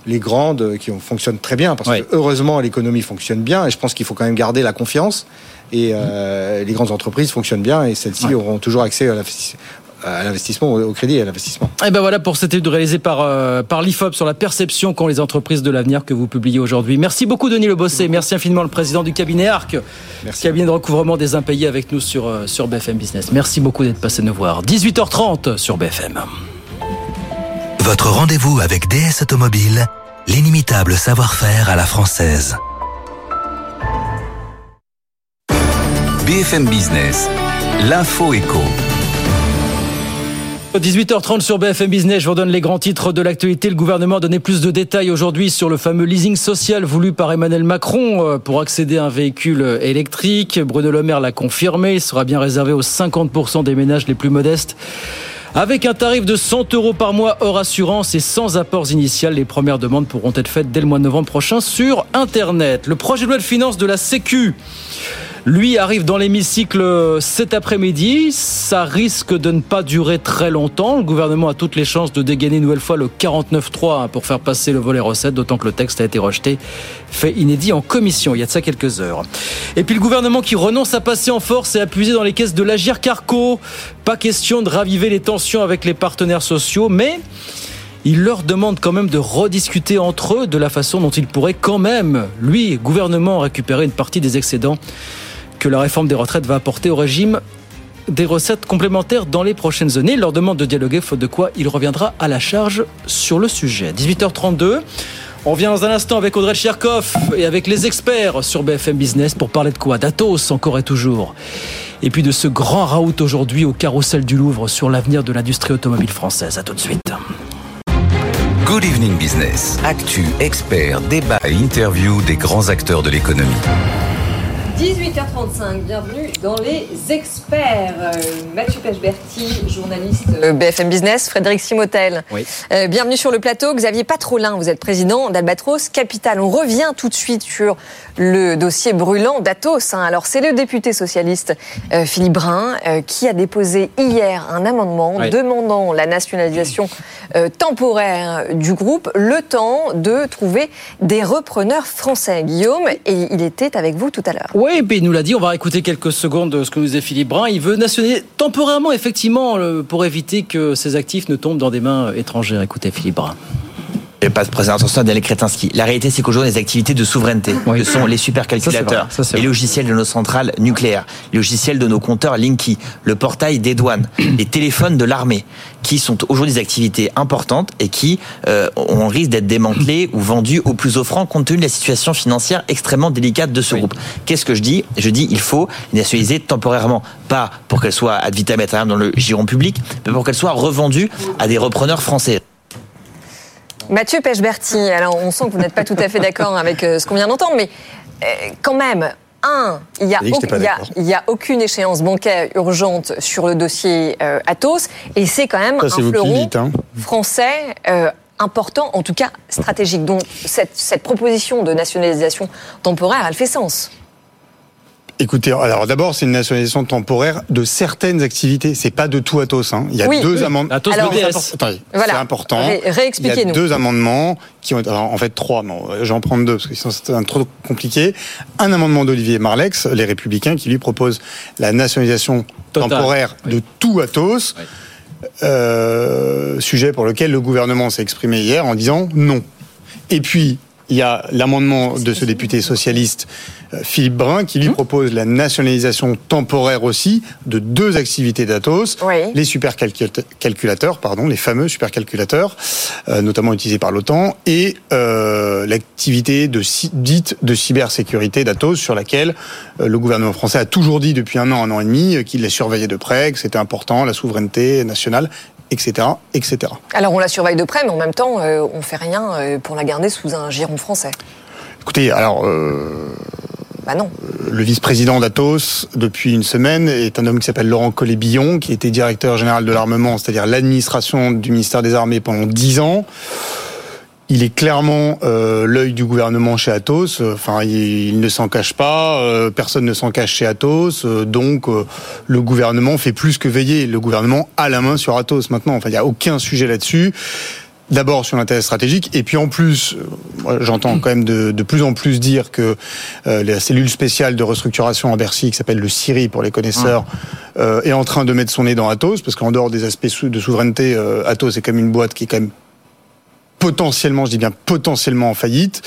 Les grandes qui fonctionnent très bien, parce Oui. que heureusement l'économie fonctionne bien, et je pense qu'il faut quand même garder la confiance. Et euh, les grandes entreprises fonctionnent bien, et celles-ci Ouais. auront toujours accès à l'investi- à l'investissement, au crédit et à l'investissement. Et ben voilà pour cette étude réalisée par, euh, par l'IFOP sur la perception qu'ont les entreprises de l'avenir que vous publiez aujourd'hui. Merci beaucoup Denis Le Bossé. Merci infiniment le président du cabinet ARC, Merci. cabinet de recouvrement des impayés avec nous sur, euh, sur BFM Business. Merci beaucoup d'être passé nous voir. 18h30 sur BFM. Votre rendez-vous avec DS Automobile, l'inimitable savoir-faire à la française. BFM Business, l'info éco. 18h30 sur BFM Business, je vous donne les grands titres de l'actualité. Le gouvernement a donné plus de détails aujourd'hui sur le fameux leasing social voulu par Emmanuel Macron euh, pour accéder à un véhicule électrique. Bruno Le Maire l'a confirmé, il sera bien réservé aux 50% des ménages les plus modestes. Avec un tarif de 100 euros par mois hors assurance et sans apports initial, les premières demandes pourront être faites dès le mois de novembre prochain sur Internet. Le projet de loi de finances de la Sécu lui arrive dans l'hémicycle cet après-midi. Ça risque de ne pas durer très longtemps. Le gouvernement a toutes les chances de dégainer une nouvelle fois le 49.3 hein, pour faire passer le volet recette, d'autant que le texte a été rejeté, fait inédit en commission. Il y a de ça quelques heures. Et puis le gouvernement qui renonce à passer en force et à puiser dans les caisses de l'Agir Carco. Pas question de raviver les tensions avec les partenaires sociaux, mais il leur demande quand même de rediscuter entre eux de la façon dont ils pourraient quand même, lui, gouvernement, récupérer une partie des excédents que la réforme des retraites va apporter au régime des recettes complémentaires dans les prochaines années. Il leur demande de dialoguer, faute de quoi il reviendra à la charge sur le sujet. 18h32. On revient dans un instant avec Audrey Tcherkov et avec les experts sur BFM Business pour parler de quoi? D'Atos encore et toujours. Et puis de ce grand raout aujourd'hui au carrousel du Louvre sur l'avenir de l'industrie automobile française. À tout de suite. Good Evening Business. Actu, experts, débat et interview des grands acteurs de l'économie. 18h35, bienvenue dans les experts. Euh, Mathieu Pechberti, journaliste BFM Business, Frédéric Simotel. Oui. Euh, bienvenue sur le plateau. Xavier Patrolin, vous êtes président d'Albatros Capital. On revient tout de suite sur le dossier brûlant d'Atos. hein. Alors, c'est le député socialiste euh, Philippe Brun euh, qui a déposé hier un amendement Oui. demandant la nationalisation temporaire du groupe, le temps de trouver des repreneurs français. Guillaume, et il était avec vous tout à l'heure. Oui, puis il nous l'a dit, on va écouter quelques secondes de ce que nous disait Philippe Brun. Il veut nationaliser temporairement, effectivement, pour éviter que ses actifs ne tombent dans des mains étrangères. Écoutez Philippe Brun. Et pas de présentation d'Alain Kretinsky. La réalité, c'est qu'aujourd'hui, les activités de souveraineté, Oui. que sont les supercalculateurs. Ça, les logiciels de nos centrales nucléaires, les logiciels de nos compteurs Linky, le portail des douanes, les téléphones de l'armée, qui sont aujourd'hui des activités importantes et qui euh, on risque d'être démantelées ou vendues au plus offrant compte tenu de la situation financière extrêmement délicate de ce Oui. groupe. Qu'est-ce que je dis? Je dis il faut les nationaliser temporairement, pas pour qu'elles soient ad vitam aeternam dans le giron public, mais pour qu'elles soient revendues à des repreneurs français. Mathieu Pechberti, alors on sent que vous n'êtes pas tout à fait d'accord avec euh, ce qu'on vient d'entendre, mais euh, quand même, un, il n'y a, aucune échéance bancaire urgente sur le dossier euh, Atos, et c'est quand même Ça, un fleuron dites, hein. français euh, important, en tout cas stratégique. Donc cette, cette proposition de nationalisation temporaire, elle fait sens. Écoutez, alors d'abord, c'est une nationalisation temporaire de certaines activités. C'est pas de tout Atos. Hein. Il y a Oui, deux oui. amendements. Atos. Attendez, Voilà. c'est important. Ré- Il y réexpliquez-nous. a deux amendements qui ont alors, en fait trois. Non, j'en prends deux parce que sinon c'est un trop compliqué. Un amendement d'Olivier Marlex, les Républicains, qui lui propose la nationalisation Total. temporaire Oui. de tout Atos. Oui. Euh, sujet pour lequel le gouvernement s'est exprimé hier en disant non. Et puis il y a l'amendement de ce député socialiste euh, Philippe Brun qui lui propose la nationalisation temporaire aussi de deux activités d'Atos, les supercalculateurs, pardon, les fameux supercalculateurs, euh, notamment utilisés par l'OTAN, et euh, l'activité de dite de cybersécurité d'Atos sur laquelle euh, le gouvernement français a toujours dit depuis un an, un an et demi qu'il les surveillait de près, que c'était important, la souveraineté nationale etc., etc. Alors on la surveille de près, mais en même temps, euh, on fait rien euh, pour la garder sous un giron français. Écoutez, alors. Euh, bah non. Le vice-président d'Atos, depuis une semaine, est un homme qui s'appelle Laurent Collet-Billon, qui était directeur général de l'armement, c'est-à-dire l'administration du ministère des Armées pendant dix ans il est clairement euh, l'œil du gouvernement chez Atos. Enfin, il, ne s'en cache pas. Euh, personne ne s'en cache chez Atos. Euh, donc, le gouvernement fait plus que veiller. Le gouvernement a la main sur Atos maintenant. Enfin, il n'y a aucun sujet là-dessus. D'abord sur l'intérêt stratégique, et puis en plus, j'entends quand même de, de, plus en plus dire que la cellule spéciale de restructuration à Bercy, qui s'appelle le CIRI pour les connaisseurs, est en train de mettre son nez dans Atos, parce qu'en dehors des aspects de souveraineté, Atos est comme une boîte qui est quand même potentiellement, je dis bien potentiellement en faillite.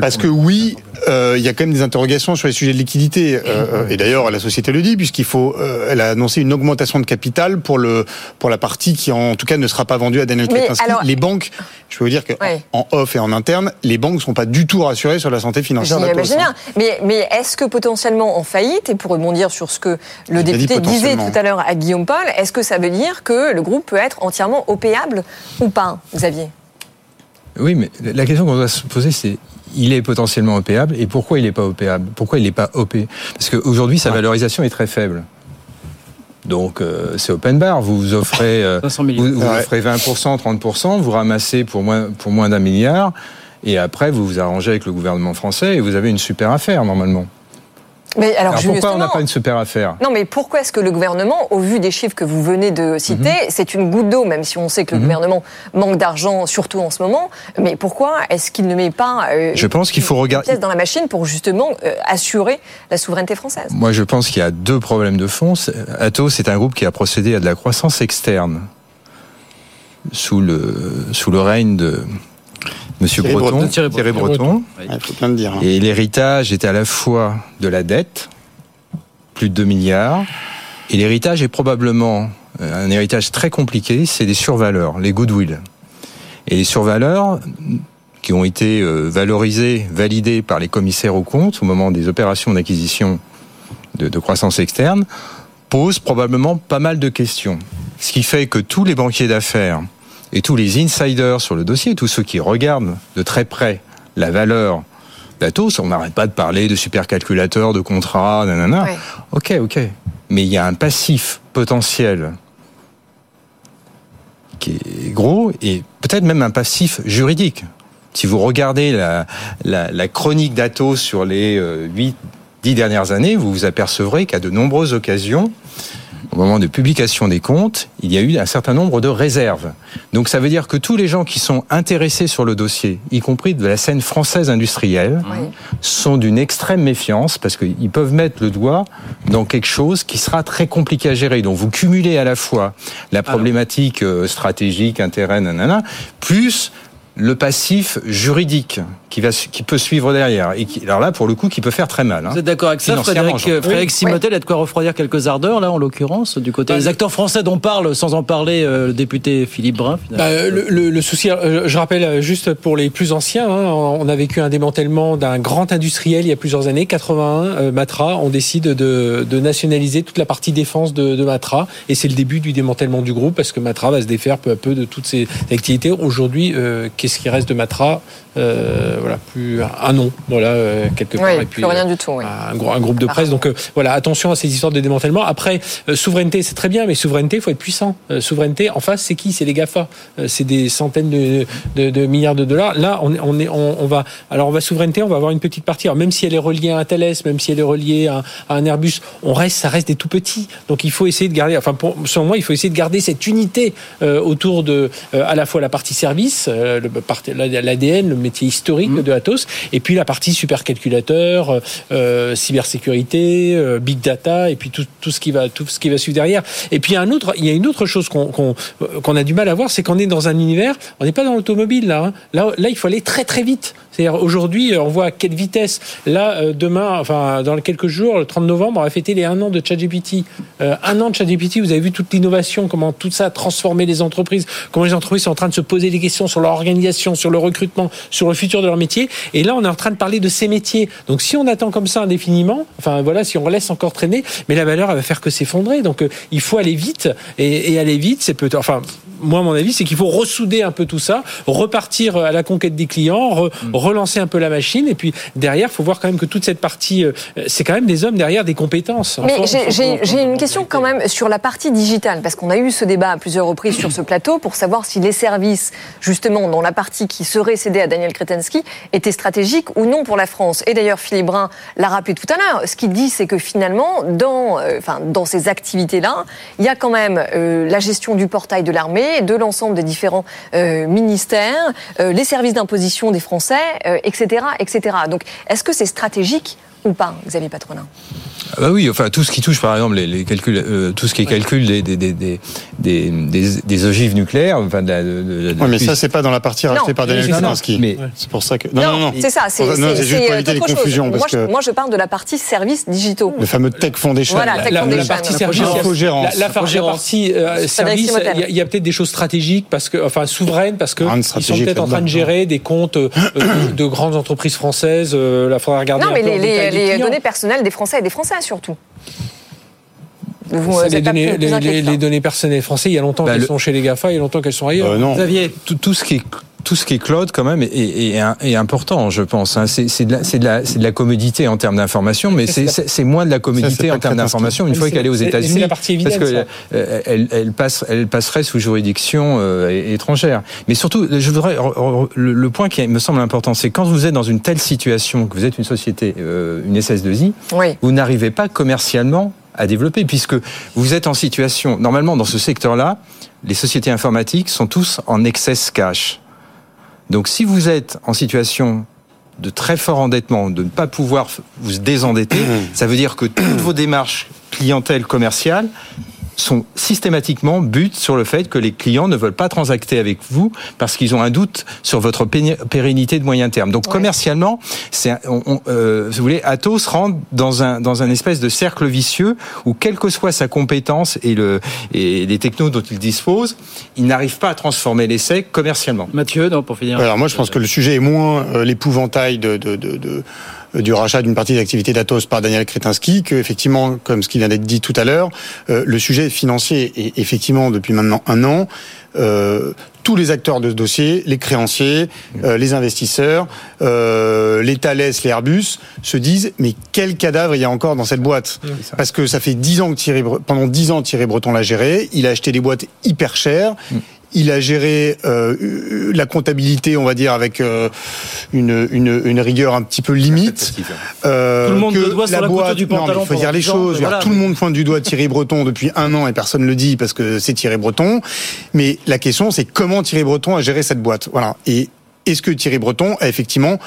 Parce que oui, euh, il y a quand même des interrogations sur les sujets de liquidité. Euh, euh, et d'ailleurs, la société le dit, puisqu'il faut, elle a annoncé une augmentation de capital pour le pour la partie qui, en tout cas, ne sera pas vendue à Daniel Kretinsky. Les banques, je peux vous dire qu'en en off et en interne, les banques ne sont pas du tout rassurées sur la santé financière de la hein. Mais, mais est-ce que potentiellement en faillite, et pour rebondir sur ce que le député disait tout à l'heure à Guillaume Paul, est-ce que ça veut dire que le groupe peut être entièrement opéable ou pas, Xavier? Oui, mais la question qu'on doit se poser, c'est il est potentiellement opéable et pourquoi il n'est pas opéable? Pourquoi il n'est pas OP Parce qu'aujourd'hui, sa valorisation est très faible. Donc euh, c'est open bar, vous offrez, euh, vous, offrez 20%, 30%, vous ramassez pour moins, pour moins d'un milliard, et après vous vous arrangez avec le gouvernement français et vous avez une super affaire normalement. Mais alors, pourquoi on n'a pas une super affaire? Non, mais pourquoi est-ce que le gouvernement, au vu des chiffres que vous venez de citer, mhm. c'est une goutte d'eau, même si on sait que le mhm. gouvernement manque d'argent, surtout en ce moment. Mais pourquoi est-ce qu'il ne met pas euh, Je pense qu'il faut regarder dans la machine pour justement euh, assurer la souveraineté française? Moi, je pense qu'il y a deux problèmes de fond. Atos, c'est un groupe qui a procédé à de la croissance externe sous le sous le règne de Monsieur Breton, Thierry Breton. dire. Hein. Et l'héritage est à la fois de la dette, plus de 2 milliards, et l'héritage est probablement euh, un héritage très compliqué, c'est des survaleurs, les goodwill. Et les survaleurs qui ont été euh, valorisées, validées par les commissaires aux comptes au moment des opérations d'acquisition de, de croissance externe, posent probablement pas mal de questions. Ce qui fait que tous les banquiers d'affaires et tous les insiders sur le dossier, tous ceux qui regardent de très près la valeur d'Atos, on n'arrête pas de parler de supercalculateurs, de contrats, nanana. Ok, ok. Mais il y a un passif potentiel qui est gros et peut-être même un passif juridique. Si vous regardez la, la, chronique d'Atos sur les 8, euh, 10 dernières années, vous vous apercevrez qu'à de nombreuses occasions, au moment de publication des comptes, il y a eu un certain nombre de réserves. Donc ça veut dire que tous les gens qui sont intéressés sur le dossier, y compris de la scène française industrielle, sont d'une extrême méfiance parce qu'ils peuvent mettre le doigt dans quelque chose qui sera très compliqué à gérer. Donc vous cumulez à la fois la problématique euh, stratégique, intérêt, nanana, plus le passif juridique qui, va, qui peut suivre derrière. Et qui, alors là, pour le coup, qui peut faire très mal. Hein. Vous êtes d'accord avec ça, Frédéric, Frédéric Simotel, a de quoi refroidir quelques ardeurs, là, en l'occurrence, du côté bah, des acteurs français dont parle, sans en parler, euh, le député Philippe Brun bah, le, le, souci, euh, je rappelle euh, juste pour les plus anciens, hein, on a vécu un démantèlement d'un grand industriel il y a plusieurs années, 81, Matra, on décide de, de, nationaliser toute la partie défense de, de Matra, et c'est le début du démantèlement du groupe, parce que Matra va se défaire peu à peu de toutes ses activités. Aujourd'hui, qu'est-ce qui reste de Matra euh, voilà, plus un nom, voilà, euh, quelque part. et puis, plus rien du tout. Un, un, groupe de presse. Donc euh, voilà, attention à ces histoires de démantèlement. Après, souveraineté, c'est très bien, mais souveraineté, il faut être puissant. souveraineté, en face, c'est qui? C'est les Gafa. c'est des centaines de, de, de, milliards de dollars. Là, on, on est, on, va, alors on va souveraineté, on va avoir une petite partie. Alors, même si elle est reliée à un Thales, même si elle est reliée à, un Airbus, on reste, ça reste des tout petits. Donc il faut essayer de garder. Enfin, pour, selon moi, il faut essayer de garder cette unité autour de à la fois la partie service, l'ADN, le métier historique mmh. de Atos, et puis la partie supercalculateur, euh, euh, cybersécurité, euh, big data, et puis tout, tout, ce qui va tout ce qui va suivre derrière. Et puis il y a un autre, il y a une autre chose qu'on qu'on a du mal à voir, c'est qu'on est dans un univers, on n'est pas dans l'automobile là, hein. là. Là, il faut aller très très vite C'est-à-dire aujourd'hui, on voit à quelle vitesse. Là, euh, demain, enfin dans quelques jours, le 30 novembre, on va fêter les un an de ChatGPT. Euh, un an de ChatGPT, vous avez vu toute l'innovation, comment tout ça a transformé les entreprises, comment les entreprises sont en train de se poser des questions sur leur organisation, sur le recrutement, sur le futur de leur métier. Et là, on est en train de parler de ces métiers. Donc si on attend comme ça indéfiniment, enfin voilà, si on laisse encore traîner, mais la valeur elle va faire que s'effondrer. Donc euh, il faut aller vite et, aller vite, c'est peut-être, enfin moi mon avis, c'est qu'il faut ressouder un peu tout ça, repartir à la conquête des clients, re- Mm. Relancer un peu la machine, et puis derrière, faut voir quand même que toute cette partie, euh, c'est quand même des hommes derrière des compétences. Mais j'ai- une question quand même sur la partie digitale, parce qu'on a eu ce débat à plusieurs reprises sur ce plateau pour savoir si les services, justement, dans la partie qui serait cédée à Daniel Kretinsky, étaient stratégiques ou non pour la France. Et d'ailleurs, Philippe Brun l'a rappelé tout à l'heure. Ce qu'il dit, c'est que finalement, dans, euh, enfin, dans ces activités-là, il y a quand même euh, la gestion du portail de l'armée, de l'ensemble des différents euh, ministères, euh, les services d'imposition des Français, euh, etc., etc. Donc, est-ce que c'est stratégique ou pas, Xavier Patronin? Ah bah oui, enfin tout ce qui touche par exemple les, les calculs, euh, tout ce qui est calcul des des des des des, ogives nucléaires, enfin de la, de, de- de- Ouais, mais ça, c'est pas dans la partie rachetée par Daniel Oui. Kretinsky. Mais- C'est pour ça que. Non, non, non. c'est ça, c'est Non, c'est- c'est juste pour euh, éviter les confusions. Moi, Parce que moi, je parle de la partie services digitaux. le fameux Tech Foundation. Voilà, Tech la, la Foundation. partie La service, il y a- infogérance. la, la, la partie euh, service, il y a, il peut-être des choses stratégiques parce que, enfin, souveraines parce que ils sont peut-être en train de gérer des comptes euh, de, de grandes entreprises françaises. Euh, là, faudra regarder. Non, mais les, données personnelles des Français et des Français surtout. Vous, Ça, euh, les, données, les- les- les personnelles français, il y a longtemps Bah, qu'elles le- sont chez les GAFA, il y a longtemps qu'elles sont ailleurs. Euh, non. Xavier, tout, tout ce qui est tout ce qui est cloud quand même est, est, est- est important, je pense. hein. C'est c'est de, la- c'est de, la- c'est de la commodité en termes d'information, mais c'est moins de la commodité en termes d'information une fois qu'elle est aux c'est- c'est États-Unis. la partie Parce évidente, que ça. euh, elle, elle, passe, elle passerait sous juridiction euh, étrangère. Mais surtout, je voudrais re- re- le, le point qui me semble important, c'est quand vous êtes dans une telle situation, que vous êtes une société, euh, une SS2I, Oui. vous n'arrivez pas commercialement à développer, puisque vous êtes en situation, normalement dans ce secteur-là, les sociétés informatiques sont tous en excess cash. Donc si vous êtes en situation de très fort endettement, de ne pas pouvoir vous désendetter, ça veut dire que toutes vos démarches clientèle commerciale sont systématiquement butent sur le fait que les clients ne veulent pas transacter avec vous parce qu'ils ont un doute sur votre pérennité de moyen terme. Donc commercialement, c'est un- on- on- euh, si vous voulez, Atos rentre dans un dans un espèce de cercle vicieux où quelle que soit sa compétence et le et les technos dont il dispose, il n'arrive pas à transformer l'essai commercialement. Mathieu, non, pour finir. Alors moi, je pense que le sujet est moins euh, l'épouvantail de, de, de, de- du rachat d'une partie des activités d'Atos par Daniel Kretinsky que effectivement, comme ce qui vient d'être dit tout à l'heure, euh, le sujet financier est effectivement depuis maintenant un an. euh, tous les acteurs de ce dossier, les créanciers, euh, les investisseurs, euh, les Thales, les Airbus, se disent mais quel cadavre il y a encore dans cette boîte? Parce que ça fait dix ans que Thierry, pendant dix ans Thierry Breton l'a géré. Il a acheté des boîtes hyper chères. Il a géré euh, la comptabilité, on va dire, avec euh, une, une, une rigueur un petit peu limite. Euh, Tout le monde que le doigt sur la couture boîte- du non, mais pantalon il faut dire les 10 ans, choses. voilà. Tout le monde pointe du doigt Thierry Breton depuis un an et personne ne le dit parce que c'est Thierry Breton. Mais la question, c'est comment Thierry Breton a géré cette boîte. Voilà. Et est-ce que Thierry Breton a effectivement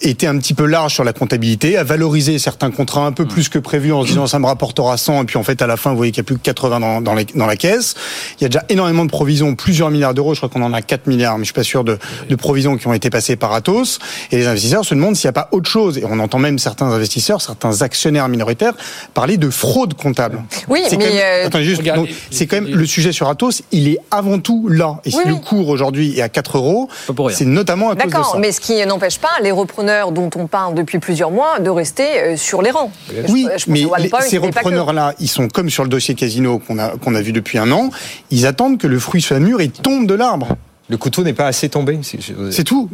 été un petit peu large sur la comptabilité, a valorisé certains contrats un peu plus que prévu en se disant ça me rapportera 100 et puis en fait à la fin vous voyez qu'il n'y a plus que 80 dans, dans, les- dans la caisse. Il y a déjà énormément de provisions, plusieurs milliards d'euros, je crois qu'on en a 4 milliards, mais je suis pas sûr de, de provisions qui ont été passées par Atos. Et les investisseurs se demandent s'il n'y a pas autre chose. Et on entend même certains investisseurs, certains actionnaires minoritaires parler de fraude comptable. Oui, C'est mais, quand même- euh, attendez, juste, regarde, donc, c'est quand même le sujet sur Atos, il est avant tout là. Et si Oui, le cours aujourd'hui est à 4 euros, c'est notamment à cause de ça. D'accord, mais ce qui n'empêche pas les repreneurs dont on parle depuis plusieurs mois de rester euh, sur les rangs. Oui, Je- je pense mais les- ces repreneurs-là, ils sont comme sur le dossier Casino qu'on a, qu'on a vu depuis un an, ils attendent que le fruit soit mûr et tombe de l'arbre. Le couteau n'est pas assez tombé. C'est tout.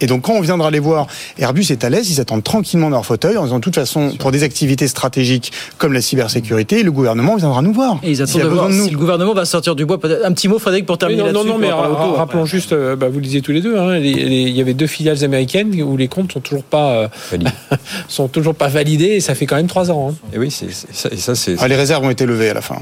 Et donc, quand on viendra les voir, Airbus et Thales, ils attendent tranquillement dans leur fauteuil en disant, de toute façon, pour des activités stratégiques comme la cybersécurité, le gouvernement viendra nous voir. Et ils attendent de voir de nous. si le gouvernement va sortir du bois. Un petit mot, Frédéric, pour Oui, terminer non, non, là-dessus. non, mais rappelons juste, euh, bah, vous le disiez tous les deux, hein, les- les- il y avait deux filiales américaines où les comptes sont toujours pas, euh, sont toujours pas validés et ça fait quand même trois ans. hein. Et oui, c'est ça, et ça, c'est. Ah, les réserves ont été levées à la fin.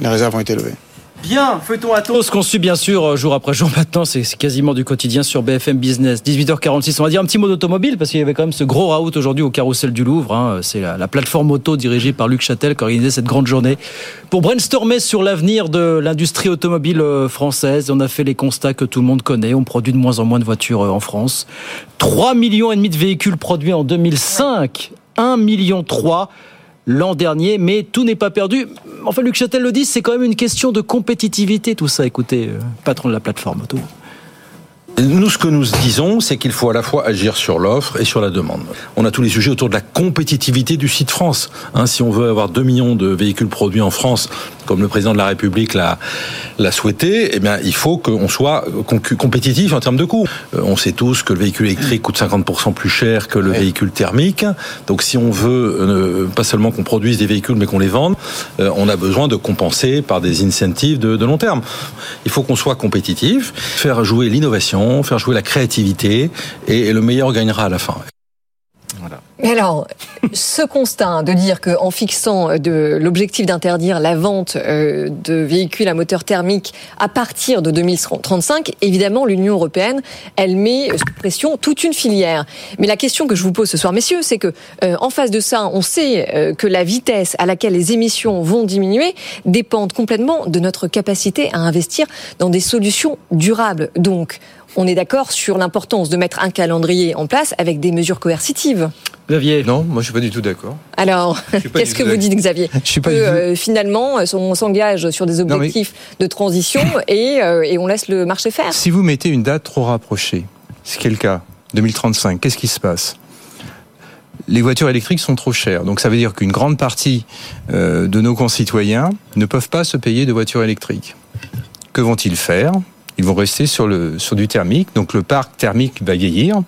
Les réserves ont été levées. Bien, feuilleton Atos qu'on suit bien sûr euh, jour après jour maintenant, c'est quasiment du quotidien sur BFM Business. 18h46, on va dire un petit mot d'automobile parce qu'il y avait quand même ce gros raout aujourd'hui au carrousel du Louvre. Hein. C'est la, la, plateforme auto dirigée par Luc Châtel qui a organisé cette grande journée pour brainstormer sur l'avenir de l'industrie automobile euh, française. On a fait les constats que tout le monde connaît. On produit de moins en moins de voitures euh, en France. 3 millions et demi de véhicules produits en 2005. 1 million 3 l'an dernier, mais tout n'est pas perdu. Enfin, Luc Châtel le dit, c'est quand même une question de compétitivité, tout ça. Écoutez, euh, patron de la plateforme auto. Nous, ce que nous disons, c'est qu'il faut à la fois agir sur l'offre et sur la demande. On a tous les sujets autour de la compétitivité du site France. Hein, si on veut avoir 2 millions de véhicules produits en France, comme le président de la République l'a, souhaité, eh bien, il faut qu'on soit compétitif en termes de coûts. Euh, on sait tous que le véhicule électrique coûte 50% plus cher que le véhicule thermique. Donc, si on veut euh, pas seulement qu'on produise des véhicules, mais qu'on les vende, euh, on a besoin de compenser par des incentives de, de long terme. Il faut qu'on soit compétitif, faire jouer l'innovation faire jouer la créativité, et, le meilleur gagnera à la fin. Mais alors, ce constat de dire qu'en fixant de l'objectif d'interdire la vente euh, de véhicules à moteur thermique à partir de 2035, évidemment, l'Union européenne, elle met sous pression toute une filière. Mais la question que je vous pose ce soir, messieurs, c'est que euh, en face de ça, on sait euh, que la vitesse à laquelle les émissions vont diminuer dépendent complètement de notre capacité à investir dans des solutions durables. Donc, on est d'accord sur l'importance de mettre un calendrier en place avec des mesures coercitives. Xavier Non, moi je suis pas du tout d'accord. Alors, qu'est-ce que vous dites, Xavier Je suis pas que, euh, Finalement, on s'engage sur des objectifs de transition et, euh, et on laisse le marché faire. Si vous mettez une date trop rapprochée, ce qui est le cas, 2035, qu'est-ce qui se passe? Les voitures électriques sont trop chères. Donc ça veut dire qu'une grande partie euh, de nos concitoyens ne peuvent pas se payer de voitures électriques. Que vont-ils faire? Ils vont rester sur, le, sur du thermique. Donc le parc thermique va vieillir.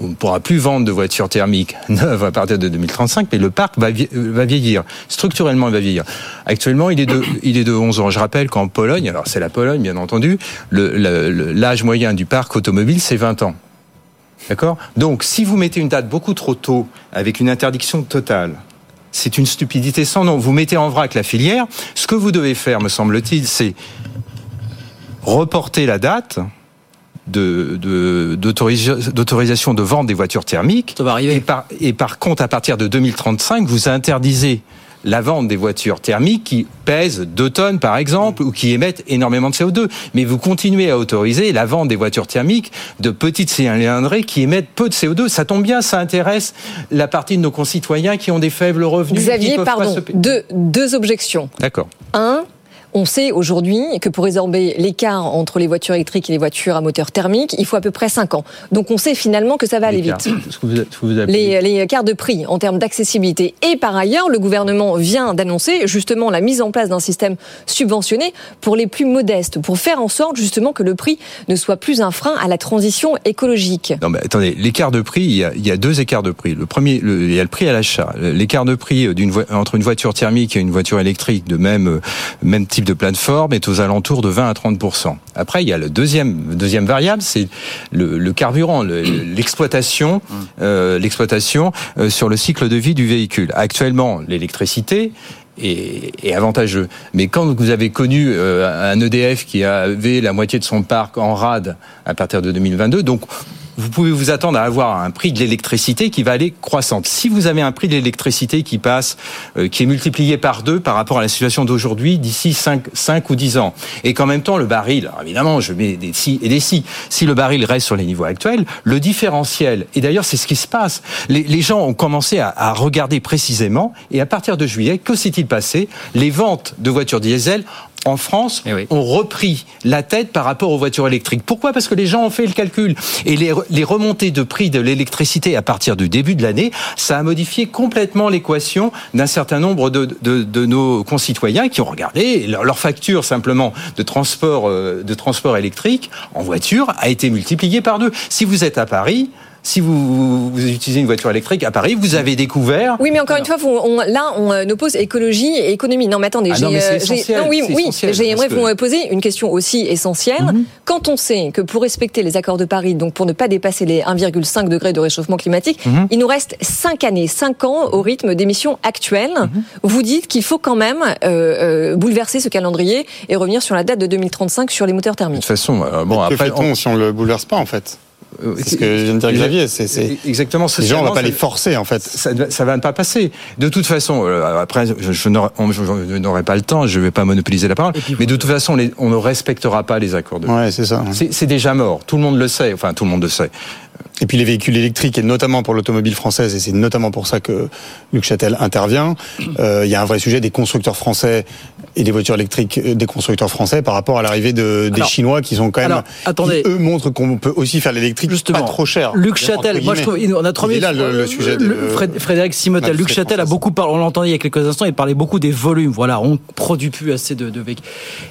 On ne pourra plus vendre de voitures thermiques neuves à partir de 2035, mais le parc va, vieillir. Structurellement, il va vieillir. Actuellement, il est de, il est de 11 ans. Je rappelle qu'en Pologne, alors c'est la Pologne, bien entendu, l'âge moyen du parc automobile, c'est 20 ans. D'accord? Donc, si vous mettez une date beaucoup trop tôt, avec une interdiction totale, c'est une stupidité sans nom. Vous mettez en vrac la filière. Ce que vous devez faire, me semble-t-il, c'est reporter la date d'autorisation de, vente des voitures thermiques. Ça va arriver. Et par, et par contre, à partir de 2035, vous interdisez la vente des voitures thermiques qui pèsent 2 tonnes par exemple ou qui émettent énormément de CO2. Mais vous continuez à autoriser la vente des voitures thermiques de petites cylindrées qui émettent peu de CO2. Ça tombe bien, ça intéresse la partie de nos concitoyens qui ont des faibles revenus. Xavier, pardon, deux, deux objections. D'accord. Un, on sait aujourd'hui que pour résorber l'écart entre les voitures électriques et les voitures à moteur thermique, il faut à peu près 5 ans. Donc on sait finalement que ça va aller vite. les, les écarts de prix en termes d'accessibilité. Et par ailleurs, le gouvernement vient d'annoncer justement la mise en place d'un système subventionné pour les plus modestes, pour faire en sorte justement que le prix ne soit plus un frein à la transition écologique. Non mais attendez, l'écart de prix, il y, a, deux écarts de prix. Le premier, il y a le prix à l'achat. L'écart de prix entre une voiture thermique et une voiture électrique de même, même type de plateforme est aux alentours de 20 à 30 Après, il y a le deuxième deuxième variable, c'est le, carburant, l'exploitation, mmh. euh, l'exploitation euh, sur le cycle de vie du véhicule. Actuellement, l'électricité est, avantageux. Mais quand vous avez connu euh, un EDF qui avait la moitié de son parc en rade à partir de 2022, donc vous pouvez vous attendre à avoir un prix de l'électricité qui va aller croissante. Si vous avez un prix de l'électricité qui passe, euh, qui est multiplié par deux par rapport à la situation d'aujourd'hui d'ici 5, 5 ou 10 ans, et qu'en même temps le baril, évidemment je mets des si et des si, si le baril reste sur les niveaux actuels, le différentiel, et d'ailleurs c'est ce qui se passe, les, gens ont commencé à, à regarder précisément, et à partir de juillet, que s'est-il passé? Les ventes de voitures diesel en France eh ont repris la tête par rapport aux voitures électriques. Pourquoi? Parce que les gens ont fait le calcul. Et les, remontées de prix de l'électricité à partir du début de l'année, ça a modifié complètement l'équation d'un certain nombre de, nos concitoyens qui ont regardé leur, facture simplement de transport, euh, de transport électrique en voiture a été multipliée par deux. Si vous êtes à Paris, Si vous, vous utilisez une voiture électrique à Paris, vous avez découvert. Oui, mais encore une fois, vous- on- là, on euh, oppose écologie et économie. Non, mais attendez, Ah non, j'ai, mais c'est euh, j'ai- essentiel, non, oui, c'est oui, j'aimerais parce vous que- poser une question aussi essentielle. Mhm. Quand on sait que pour respecter les accords de Paris, donc pour ne pas dépasser les 1,5 degrés de réchauffement climatique, Mhm. il nous reste 5 années, 5 ans au rythme d'émissions actuelles. Mhm. Vous dites qu'il faut quand même euh, euh, bouleverser ce calendrier et revenir sur la date de 2035 sur les moteurs De thermiques. toute façon, euh, bon, que après. fait-on si on le bouleverse pas en fait? C'est ce que vient de dire Xavier. C'est, c'est... Exactement. Les gens, on va pas les forcer en fait. ça ne ça va pas passer. De toute façon, euh, après, je, je n'aurai pas le temps, je ne vais pas monopoliser la parole, mais de toute façon, les- on ne respectera pas les accords de Ouais, c'est ça. C'est déjà mort. Tout le monde le sait. Enfin, tout le monde le sait. Et puis les véhicules électriques, et notamment pour l'automobile française, et c'est notamment pour ça que Luc Châtel intervient, euh, il y a un vrai sujet des constructeurs français et des voitures électriques euh, des constructeurs français par rapport à l'arrivée de, des Alors- Chinois qui sont quand même... alors, attendez. qui, eux montrent qu'on peut aussi faire l'électrique pas trop cher. Luc Châtel, moi je trouve, on a trois minutes. là le, le sujet de... Le- Fred- Frédéric Simotel, Luc Châtel a beaucoup parlé, on l'entendait il y a quelques instants, il parlait beaucoup des volumes. Voilà, on produit plus assez de, de véhicules.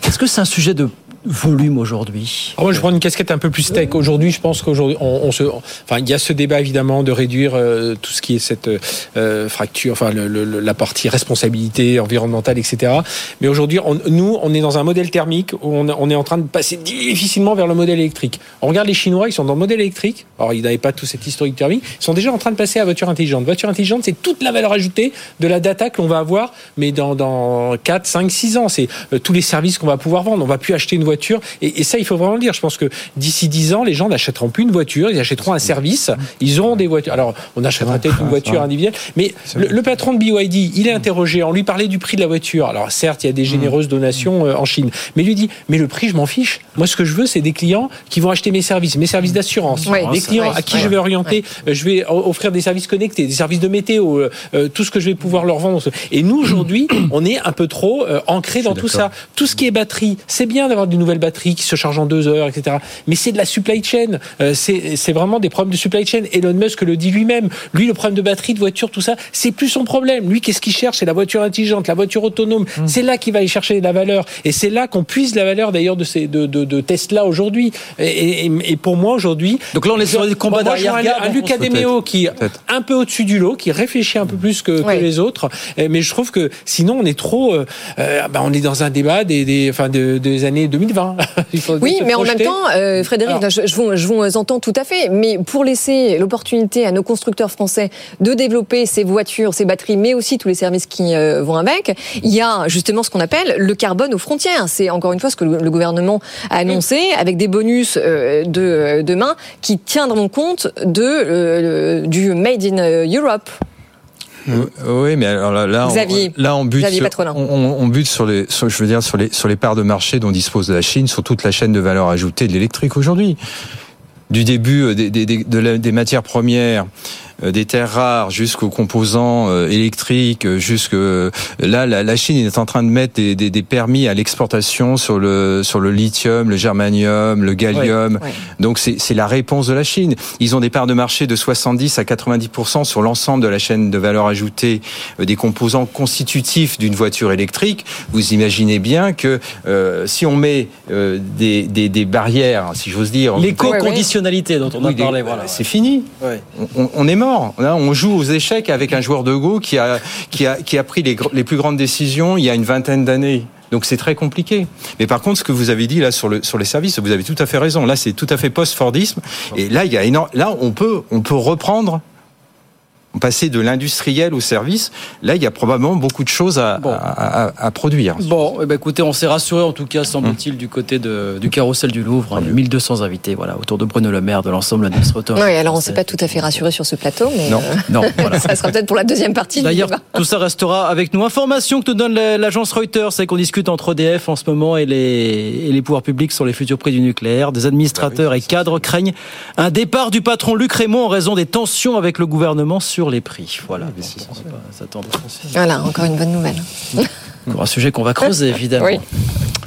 Est-ce que c'est un sujet de volume aujourd'hui Alors moi, je prends une casquette un peu plus tech. Aujourd'hui, je pense qu'aujourd'hui, on, on se, enfin, il y a ce débat évidemment de réduire euh, tout ce qui est cette euh, fracture, enfin, le- le- la partie responsabilité environnementale, etc. Mais aujourd'hui, on- nous, on est dans un modèle thermique où on, on est en train de passer difficilement vers le modèle électrique. On regarde les Chinois, ils sont dans le modèle électrique. Alors, ils n'avaient pas tout cet historique thermique. Ils sont déjà en train de passer à voiture intelligente. Voiture intelligente, c'est toute la valeur ajoutée de la data que l'on va avoir, mais dans, dans 4, 5, 6 ans. C'est euh, tous les services qu'on va pouvoir vendre. On va plus acheter une voiture. Et, et ça, il faut vraiment le dire. Je pense que d'ici 10 ans, les gens n'achèteront plus une voiture, ils achèteront un service. Ils auront des voitures. Alors, on achètera peut-être une voiture individuelle. Mais le, le patron de BYD, il est interrogé. On lui parlait du prix de la voiture. Alors, certes, il y a des généreuses donations euh, en Chine. Mais il lui dit, mais le prix, je m'en fiche. Moi, ce que je veux, c'est des clients qui vont acheter mes services, mes services d'assurance. Ouais. des clients à qui je vais orienter. Euh, Je vais offrir des services connectés, des services de météo, euh, tout ce que je vais pouvoir leur vendre. Et nous, aujourd'hui, on est un peu trop euh, ancré dans tout ça. Tout ce qui est batterie, c'est bien d'avoir de nouvelles batteries qui se chargent en deux heures, etc. Mais c'est de la supply chain. Euh, c'est vraiment des problèmes de supply chain. Elon Musk le dit lui-même. Lui, le problème de batterie, de voiture, tout ça, c'est plus son problème. Lui, qu'est-ce qu'il cherche? C'est la voiture intelligente, la voiture autonome. C'est là qu'il va aller chercher la valeur. Et c'est là qu'on puise la valeur d'ailleurs de, ces, de, de, de Tesla aujourd'hui. Et, et- et pour moi, aujourd'hui. Donc là, on est sur des combats vois un, d'arrière-garde, un Luc peut-être. Ademeo qui est un peu au-dessus du lot, qui réfléchit un peu plus que, que les autres. Mais je trouve que sinon, on est trop. euh, euh, bah, on est dans un débat des, des, enfin, de- des années 2020. Il faut Oui, mais en même temps, euh, Frédéric, Alors- je, je vous, je vous entends tout à fait, mais pour laisser l'opportunité à nos constructeurs français de développer ces voitures, ces batteries, mais aussi tous les services qui euh, vont avec, il y a justement ce qu'on appelle le carbone aux frontières. C'est encore une fois ce que le, le gouvernement a annoncé, avec des bonus euh, de demain qui tiendront compte de du Made in Europe. Oui, mais alors là, là, Xavier. on, là, on bute, Xavier sur, on, on- bute sur les, sur- je veux dire, sur les, sur les parts de marché dont dispose la Chine, sur toute la chaîne de valeur ajoutée de l'électrique aujourd'hui. Du début euh, des, des, des, de la- des matières premières, des terres rares, jusqu'aux composants euh, électriques, euh, jusque là, la, la Chine est en train de mettre des, des, des permis à l'exportation sur le sur le lithium, le germanium, le gallium. Donc c'est c'est la réponse de la Chine. Ils ont des parts de marché de 70 à 90 sur l'ensemble de la chaîne de valeur ajoutée euh, des composants constitutifs d'une voiture électrique. Vous imaginez bien que euh, si on met euh, des, des, des barrières, si j'ose dire, L'éco-conditionnalité dont on a Oui, des- parlé, voilà. c'est fini. On- on est mort. On joue aux échecs avec un joueur de Go qui a, qui a, qui a pris les, plus grandes décisions il y a une vingtaine d'années. Donc c'est très compliqué. Mais par contre, ce que vous avez dit là sur, le, sur les services, vous avez tout à fait raison. Là, c'est tout à fait post-Fordisme. Et là, il y a. Là, on peut, on peut reprendre. Passer de l'industriel au service, là il y a probablement beaucoup de choses à, à, à- à produire. Bon, eh ben, écoutez, on s'est rassuré en tout cas, semble-t-il, du côté de, du carrousel du Louvre. hein, Il y a 1200 invités voilà, autour de Bruno Le Maire, de l'ensemble de l'industrie automobile Oui, alors on ne s'est pas tout à fait rassuré sur ce plateau, mais Non, euh, non, voilà. ça sera peut-être pour la deuxième partie D'ailleurs, tout ça restera avec nous. Information que nous donne la- l'agence Reuters, c'est qu'on discute entre EDF en ce moment et les, et les pouvoirs publics sur les futurs prix du nucléaire. Des administrateurs et cadres craignent un départ du patron Luc Raymond en raison des tensions avec le gouvernement sur les prix. Voilà. Donc, on va s'attendre. Voilà, encore une bonne nouvelle. Encore un sujet qu'on va creuser, évidemment. Oui.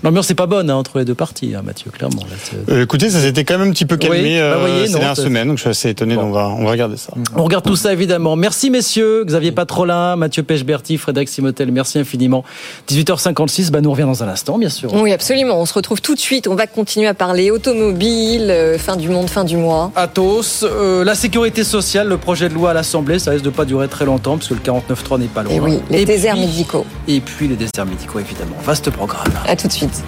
L'ambiance n'est pas bonne hein, entre les deux parties, hein, Mathieu, clairement. Là, Euh, écoutez, ça s'était quand même un petit peu calmé Oui, bah, euh, voyez, ces non, dernières semaines, donc je suis assez étonné. Bon. donc On va, on va regarder ça. On regarde tout ça évidemment. Merci messieurs, Xavier Patrolin, Mathieu Pechberti, Frédéric Simotel, merci infiniment. 18h56, bah nous on revient dans un instant bien sûr. Oui, absolument. On se retrouve tout de suite. On va continuer à parler automobile, euh, fin du monde, fin du mois. Athos, euh, la sécurité sociale, le projet de loi à l'Assemblée, ça risque de pas durer très longtemps parce que le 49.3 n'est pas loin. Et oui, les Et déserts puis- médicaux. Et puis les déserts médicaux évidemment. Vaste programme. À tout de suite.